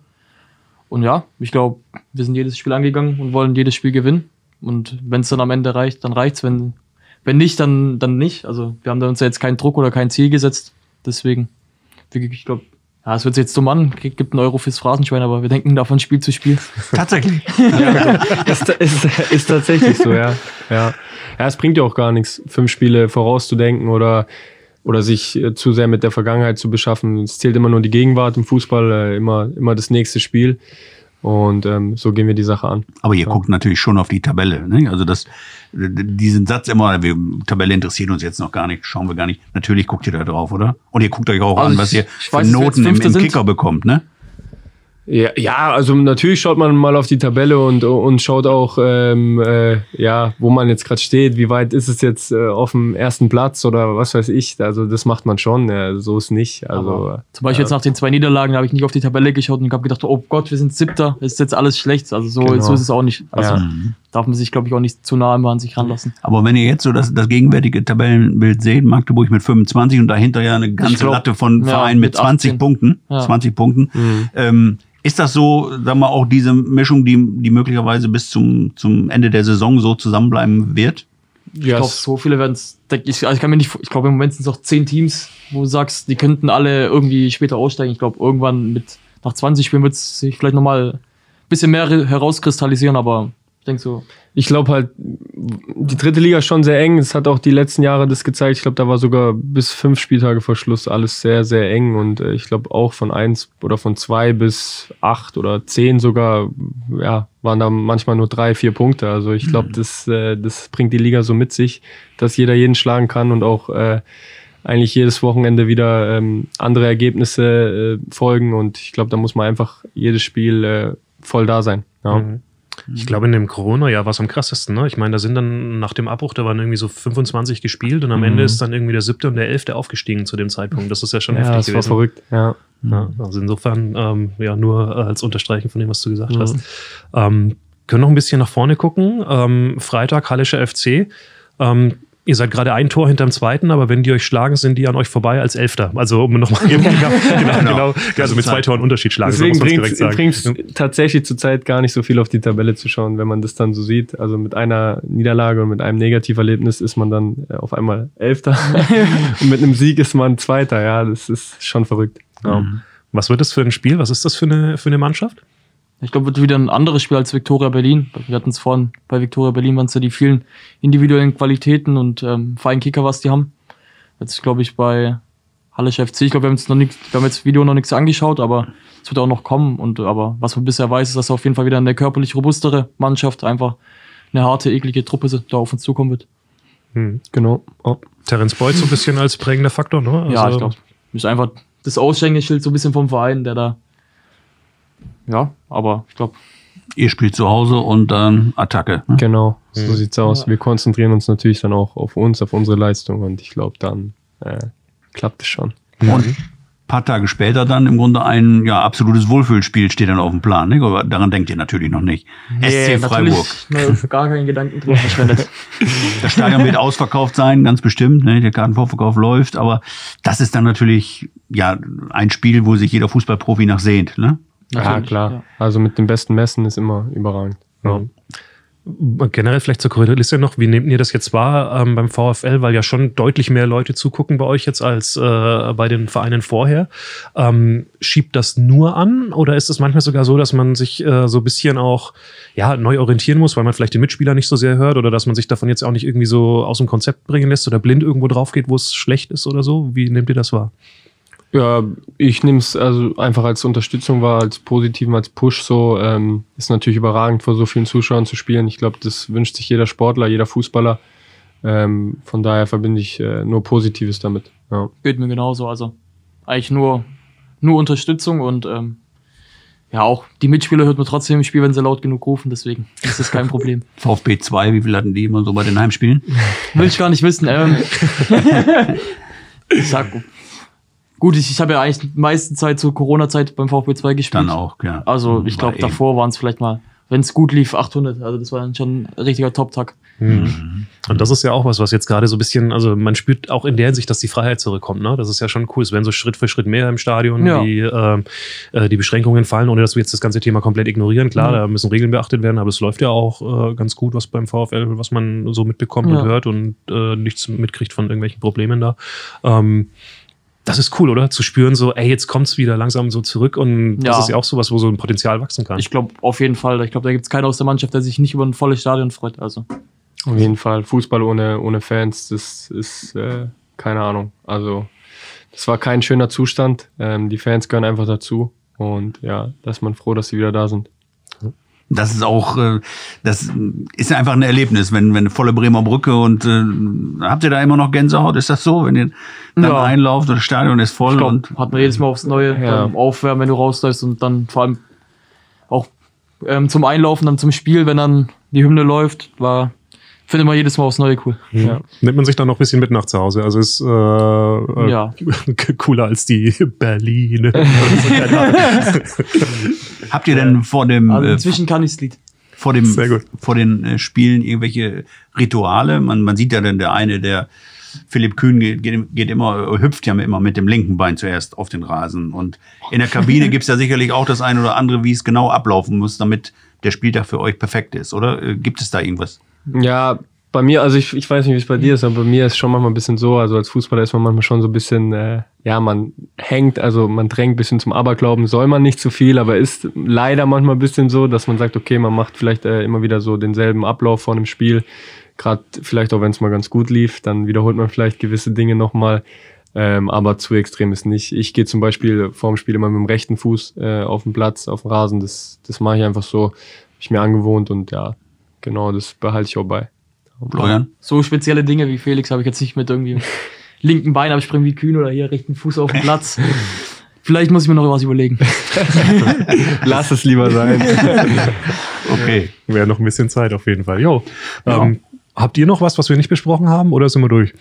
Und ja, ich glaube, wir sind jedes Spiel angegangen und wollen jedes Spiel gewinnen. Und wenn es dann am Ende reicht, dann reicht's. Wenn, wenn nicht, dann, dann nicht. Also wir haben da uns ja jetzt keinen Druck oder kein Ziel gesetzt. Deswegen, ich glaube, ja, es wird sich jetzt dumm an, gibt einen Euro fürs Phrasenschwein, aber wir denken da von Spiel zu Spiel. (laughs) Tatsächlich. (laughs) ja, ist, ist, ist tatsächlich so, ja. ja. Ja, es bringt ja auch gar nichts, fünf Spiele vorauszudenken oder oder sich äh, zu sehr mit der Vergangenheit zu beschaffen. Es zählt immer nur die Gegenwart im Fußball, äh, immer, immer das nächste Spiel. Und ähm, so gehen wir die Sache an. Aber ihr ja. guckt natürlich schon auf die Tabelle. Ne? Also das, diesen Satz immer, wir, Tabelle interessiert uns jetzt noch gar nicht, schauen wir gar nicht. Natürlich guckt ihr da drauf, oder? Und ihr guckt euch auch also an, was ihr für weiß, Noten im, im Kicker bekommt, ne? Ja, ja, also natürlich schaut man mal auf die Tabelle und, und schaut auch, ähm, äh, ja, wo man jetzt gerade steht, wie weit ist es jetzt äh, auf dem ersten Platz oder was weiß ich. Also das macht man schon, ja, so ist nicht. Also Aber zum Beispiel jetzt nach den zwei Niederlagen habe ich nicht auf die Tabelle geschaut und habe gedacht, oh Gott, wir sind Siebter, ist jetzt alles schlecht. Also so, genau. so ist es auch nicht. Also ja. darf man sich, glaube ich, auch nicht zu nah immer an sich ranlassen. Aber wenn ihr jetzt so das, das gegenwärtige Tabellenbild seht, Magdeburg mit 25 und dahinter ja eine ganze glaub, Latte von Vereinen mit, mit 20 Punkten, 20 Punkten. Mhm. Ähm, ist das so, sagen wir auch diese Mischung, die, die möglicherweise bis zum, zum Ende der Saison so zusammenbleiben wird? Ich yes. glaube, so viele werden es. Ich, also ich kann mir nicht. Ich glaube, im Moment sind es noch zehn Teams, wo du sagst, die könnten alle irgendwie später aussteigen. Ich glaube, irgendwann mit nach 20 Spielen wird es sich vielleicht nochmal ein bisschen mehr herauskristallisieren, aber denke so. Ich glaube halt, die dritte Liga ist schon sehr eng. Es hat auch die letzten Jahre das gezeigt. Ich glaube, da war sogar bis fünf Spieltage vor Schluss alles sehr, sehr eng. Und äh, ich glaube auch von eins oder von zwei bis acht oder zehn sogar, ja, waren da manchmal nur drei, vier Punkte. Also ich glaube, mhm. das, äh, das bringt die Liga so mit sich, dass jeder jeden schlagen kann und auch äh, eigentlich jedes Wochenende wieder ähm, andere Ergebnisse äh, folgen. Und ich glaube, da muss man einfach jedes Spiel äh, voll da sein. Ja. Mhm. Ich glaube, in dem Corona-Jahr war es am krassesten. Ne? Ich meine, da sind dann nach dem Abbruch, da waren irgendwie so 25 gespielt und am mhm. Ende ist dann irgendwie der siebte und der elfte aufgestiegen zu dem Zeitpunkt. Das ist ja schon ja, heftig das gewesen. war verrückt, ja. ja also insofern, ähm, ja, nur als Unterstreichen von dem, was du gesagt mhm. hast. Ähm, können noch ein bisschen nach vorne gucken. Ähm, Freitag, Hallischer FC. Ähm, ihr seid gerade ein Tor hinterm zweiten, aber wenn die euch schlagen, sind die an euch vorbei als Elfter. Also um nochmal (laughs) genau, genau, genau, also mit zwei Toren Unterschied schlagen. Deswegen bringt es tatsächlich zurzeit gar nicht so viel auf die Tabelle zu schauen, wenn man das dann so sieht. Also mit einer Niederlage und mit einem Negativerlebnis ist man dann äh, auf einmal Elfter (laughs) und mit einem Sieg ist man Zweiter. Ja, das ist schon verrückt. Ja. Was wird das für ein Spiel? Was ist das für eine, für eine Mannschaft? Ich glaube, wird wieder ein anderes Spiel als Viktoria Berlin. Wir hatten es vorhin bei Viktoria Berlin, waren es ja die vielen individuellen Qualitäten und ähm, feinen Kicker, was die haben. Jetzt glaube ich bei Halle FC, ich glaube, wir haben jetzt noch nicht, wir haben jetzt Video noch nichts angeschaut, aber es wird auch noch kommen. Und aber was man bisher weiß, ist, dass auf jeden Fall wieder eine körperlich robustere Mannschaft einfach eine harte, eklige Truppe da auf uns zukommen wird. Hm, genau. Oh. Terence Boyd so ein bisschen als prägender Faktor, ne? Also ja, ich glaube, ist einfach das Aushängeschild so ein bisschen vom Verein, der da. Ja, aber ich glaube. Ihr spielt zu Hause und dann Attacke. Ne? Genau, so mhm. sieht's aus. Ja. Wir konzentrieren uns natürlich dann auch auf uns, auf unsere Leistung und ich glaube, dann äh, klappt es schon. Und paar Tage später dann im Grunde ein ja, absolutes Wohlfühlspiel steht dann auf dem Plan. Ne? Aber daran denkt ihr natürlich noch nicht. Nee, SC Freiburg. (laughs) gar keinen Gedanken drüber verschwendet. (laughs) das Stadion wird ausverkauft sein, ganz bestimmt. Ne? Der Kartenvorverkauf läuft. Aber das ist dann natürlich ja ein Spiel, wo sich jeder Fußballprofi nach sehnt. Ne? Ja, klar. Ja. Also mit dem besten Messen ist immer überragend. Ja. Generell vielleicht zur Korridorliste noch, wie nehmt ihr das jetzt wahr ähm, beim VfL, weil ja schon deutlich mehr Leute zugucken bei euch jetzt als äh, bei den Vereinen vorher. Ähm, schiebt das nur an oder ist es manchmal sogar so, dass man sich äh, so ein bisschen auch ja, neu orientieren muss, weil man vielleicht den Mitspieler nicht so sehr hört oder dass man sich davon jetzt auch nicht irgendwie so aus dem Konzept bringen lässt oder blind irgendwo drauf geht, wo es schlecht ist oder so? Wie nehmt ihr das wahr? Ja, ich nehme es also einfach als Unterstützung wahr, als positiven, als Push so. Ähm, ist natürlich überragend, vor so vielen Zuschauern zu spielen. Ich glaube, das wünscht sich jeder Sportler, jeder Fußballer. Ähm, von daher verbinde ich äh, nur Positives damit. Ja. Geht mir genauso. Also eigentlich nur, nur Unterstützung und ähm, ja, auch die Mitspieler hört man trotzdem im Spiel, wenn sie laut genug rufen, deswegen ist das kein Problem. (laughs) VfB 2, wie viel hatten die immer so bei den Heimspielen? Will ich gar nicht wissen. Ähm, ich (laughs) sag Gut, ich, ich habe ja eigentlich die meiste Zeit zur Corona-Zeit beim VfB 2 gespielt. Dann auch, ja. Also ich glaube, davor waren es vielleicht mal, wenn es gut lief, 800. Also das war dann schon ein richtiger Top-Tag. Mhm. Und das ist ja auch was, was jetzt gerade so ein bisschen, also man spürt auch in der Hinsicht, dass die Freiheit zurückkommt. Ne? Das ist ja schon cool. Es werden so Schritt für Schritt mehr im Stadion, ja. die, äh, äh, die Beschränkungen fallen, ohne dass wir jetzt das ganze Thema komplett ignorieren. Klar, mhm. da müssen Regeln beachtet werden, aber es läuft ja auch äh, ganz gut, was beim VfL, was man so mitbekommt ja. und hört und äh, nichts mitkriegt von irgendwelchen Problemen da. Ähm, das ist cool, oder? Zu spüren, so, ey, jetzt kommt es wieder langsam so zurück und das ist ja auch sowas, wo so ein Potenzial wachsen kann. Ich glaube, auf jeden Fall. Ich glaube, da gibt es keinen aus der Mannschaft, der sich nicht über ein volles Stadion freut. Also. Auf jeden Fall. Fußball ohne, ohne Fans, das ist äh, keine Ahnung. Also, das war kein schöner Zustand. Ähm, die Fans gehören einfach dazu. Und ja, da ist man froh, dass sie wieder da sind. Das ist auch, äh, das ist einfach ein Erlebnis, wenn, wenn eine volle Bremer Brücke und äh, habt ihr da immer noch Gänsehaut? Ist das so, wenn ihr dann ja. einlauft und das Stadion ist voll? Glaub, und hat man jedes Mal aufs Neue ja. aufwärmen, wenn du rausläufst und dann vor allem auch ähm, zum Einlaufen, dann zum Spiel, wenn dann die Hymne läuft, war finde man jedes Mal aufs Neue cool. Ja. Nimmt man sich dann noch ein bisschen mit nach zu Hause. Also ist äh, äh ja. (laughs) cooler als die (laughs) Berlin. (laughs) Habt ihr denn vor dem also inzwischen kann ich's Lied. Vor dem vor den äh, Spielen irgendwelche Rituale? Man, man sieht ja dann der eine, der Philipp Kühn geht, geht, immer, hüpft ja immer mit dem linken Bein zuerst auf den Rasen. Und in der Kabine (laughs) gibt's ja sicherlich auch das eine oder andere, wie es genau ablaufen muss, damit der Spieltag für euch perfekt ist, oder? Äh, gibt es da irgendwas? Ja, bei mir, also ich, ich weiß nicht, wie es bei dir ist, aber bei mir ist schon manchmal ein bisschen so, also als Fußballer ist man manchmal schon so ein bisschen, äh, ja, man hängt, also man drängt ein bisschen zum Aberglauben, soll man nicht zu viel, aber ist leider manchmal ein bisschen so, dass man sagt, okay, man macht vielleicht äh, immer wieder so denselben Ablauf vor einem Spiel, gerade vielleicht auch wenn es mal ganz gut lief, dann wiederholt man vielleicht gewisse Dinge nochmal, ähm, aber zu extrem ist nicht. Ich gehe zum Beispiel vorm Spiel immer mit dem rechten Fuß äh, auf den Platz, auf den Rasen, das, das mache ich einfach so, habe ich mir angewohnt und ja, Genau, das behalte ich auch bei. Florian? So spezielle Dinge wie Felix habe ich jetzt nicht mit irgendwie (laughs) linken Bein abspringen wie Kühn oder hier rechten Fuß auf dem Platz. (laughs) Vielleicht muss ich mir noch was überlegen. (laughs) Lass es lieber sein. okay, wäre noch ein bisschen Zeit auf jeden Fall. Jo, ja. ähm, habt ihr noch was, was wir nicht besprochen haben oder sind wir durch?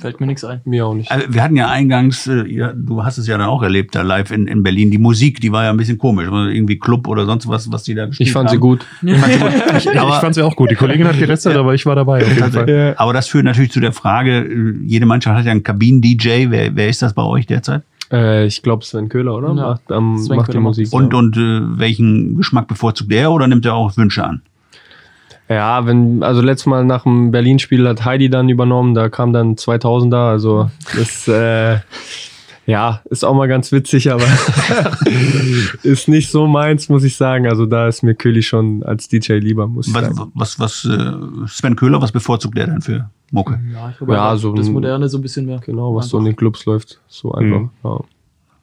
Fällt mir nichts ein. Mir auch nicht. Also wir hatten ja eingangs, äh, ja, du hast es ja dann auch erlebt, da live in, in Berlin. Die Musik, die war ja ein bisschen komisch. Irgendwie Club oder sonst was, was die da gespielt Ich fand haben. sie gut. (laughs) Ich fand sie, gut. ich, ich fand sie auch gut. Die Kollegin hat (laughs) ja. aber ich war dabei. Auf jeden Fall. Ja. Aber das führt natürlich zu der Frage, äh, jede Mannschaft hat ja einen Kabinen-DJ. Wer, wer ist das bei euch derzeit? Äh, ich glaube Sven Köhler, oder? Ja. Macht, ähm, macht die Musik. Und, und äh, welchen Geschmack bevorzugt er oder nimmt er auch Wünsche an? Ja, wenn, also letztes Mal nach dem Berlin-Spiel hat Heidi dann übernommen, da kam dann 2000er, also das, äh, Ja, ist auch mal ganz witzig, aber (laughs) ist nicht so meins, muss ich sagen. Also da ist mir Köhli schon als DJ lieber, muss ich Was, sagen. was, was, äh, Sven Köhler, was bevorzugt der denn für Mucke? Ja, ich glaube, Ja, so das Moderne so ein bisschen mehr. Genau, was so in den Clubs läuft. So einfach. Mhm. Ja.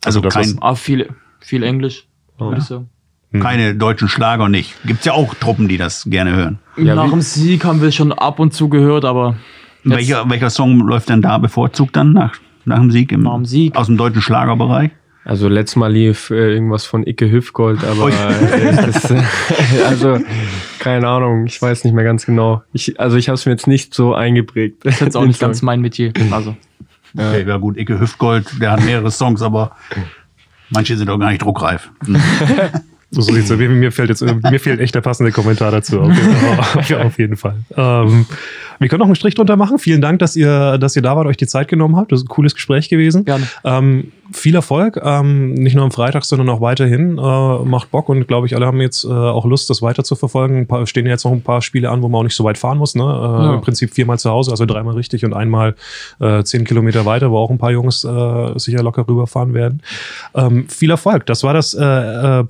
Also das, kein, Ah, viel, viel Englisch, würde Ja. ich sagen. Keine deutschen Schlager nicht. Gibt's ja auch Truppen, die das gerne hören. Ja, Nach dem Sieg haben wir schon ab und zu gehört, aber Welcher, welcher Song läuft denn da bevorzugt dann nach, nach dem Sieg? Im, Nach dem Sieg. Aus dem deutschen Schlagerbereich? Also letztes Mal lief äh, irgendwas von Icke Hüfgold, aber äh, das, äh, (laughs) also keine Ahnung, ich weiß nicht mehr ganz genau. Ich, also ich habe es mir jetzt nicht so eingeprägt. das ist jetzt auch (laughs) nicht ganz mein Metier. Also, Okay, ja gut, Icke Hüftgold, der hat mehrere Songs, aber manche sind auch gar nicht druckreif. (laughs) So sieht's aus. Mir, fällt jetzt mir fehlt echt der passende Kommentar dazu. Auf (laughs) ja, auf jeden Fall. Ähm, wir können noch einen Strich drunter machen. Vielen Dank, dass ihr, dass ihr da wart, euch die Zeit genommen habt. Das ist ein cooles Gespräch gewesen. Gerne. Ähm, viel Erfolg, ähm, nicht nur am Freitag, sondern auch weiterhin. Äh, macht Bock und glaube ich, alle haben jetzt äh, auch Lust, das weiter zu verfolgen. Paar, stehen ja jetzt noch ein paar Spiele an, wo man auch nicht so weit fahren muss. Ne? Äh, Ja. Im Prinzip viermal zu Hause, also dreimal richtig und einmal äh, zehn Kilometer weiter, wo auch ein paar Jungs äh, sicher locker rüberfahren werden. Ähm, viel Erfolg. Das war das äh,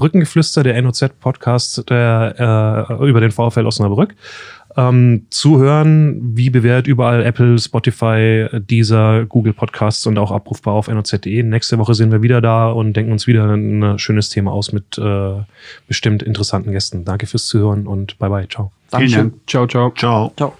Brückengeflüster, der NOZ-Podcast der, äh, über den VfL Osnabrück. Ähm, zuhören, wie bewährt, überall Apple, Spotify, Deezer, Google Podcasts und auch abrufbar auf noz.de. Nächste Woche sind wir wieder da und denken uns wieder ein schönes Thema aus mit äh, bestimmt interessanten Gästen. Danke fürs Zuhören und bye bye. Ciao. Dankeschön. Dank. Ciao, ciao. Ciao. Ciao.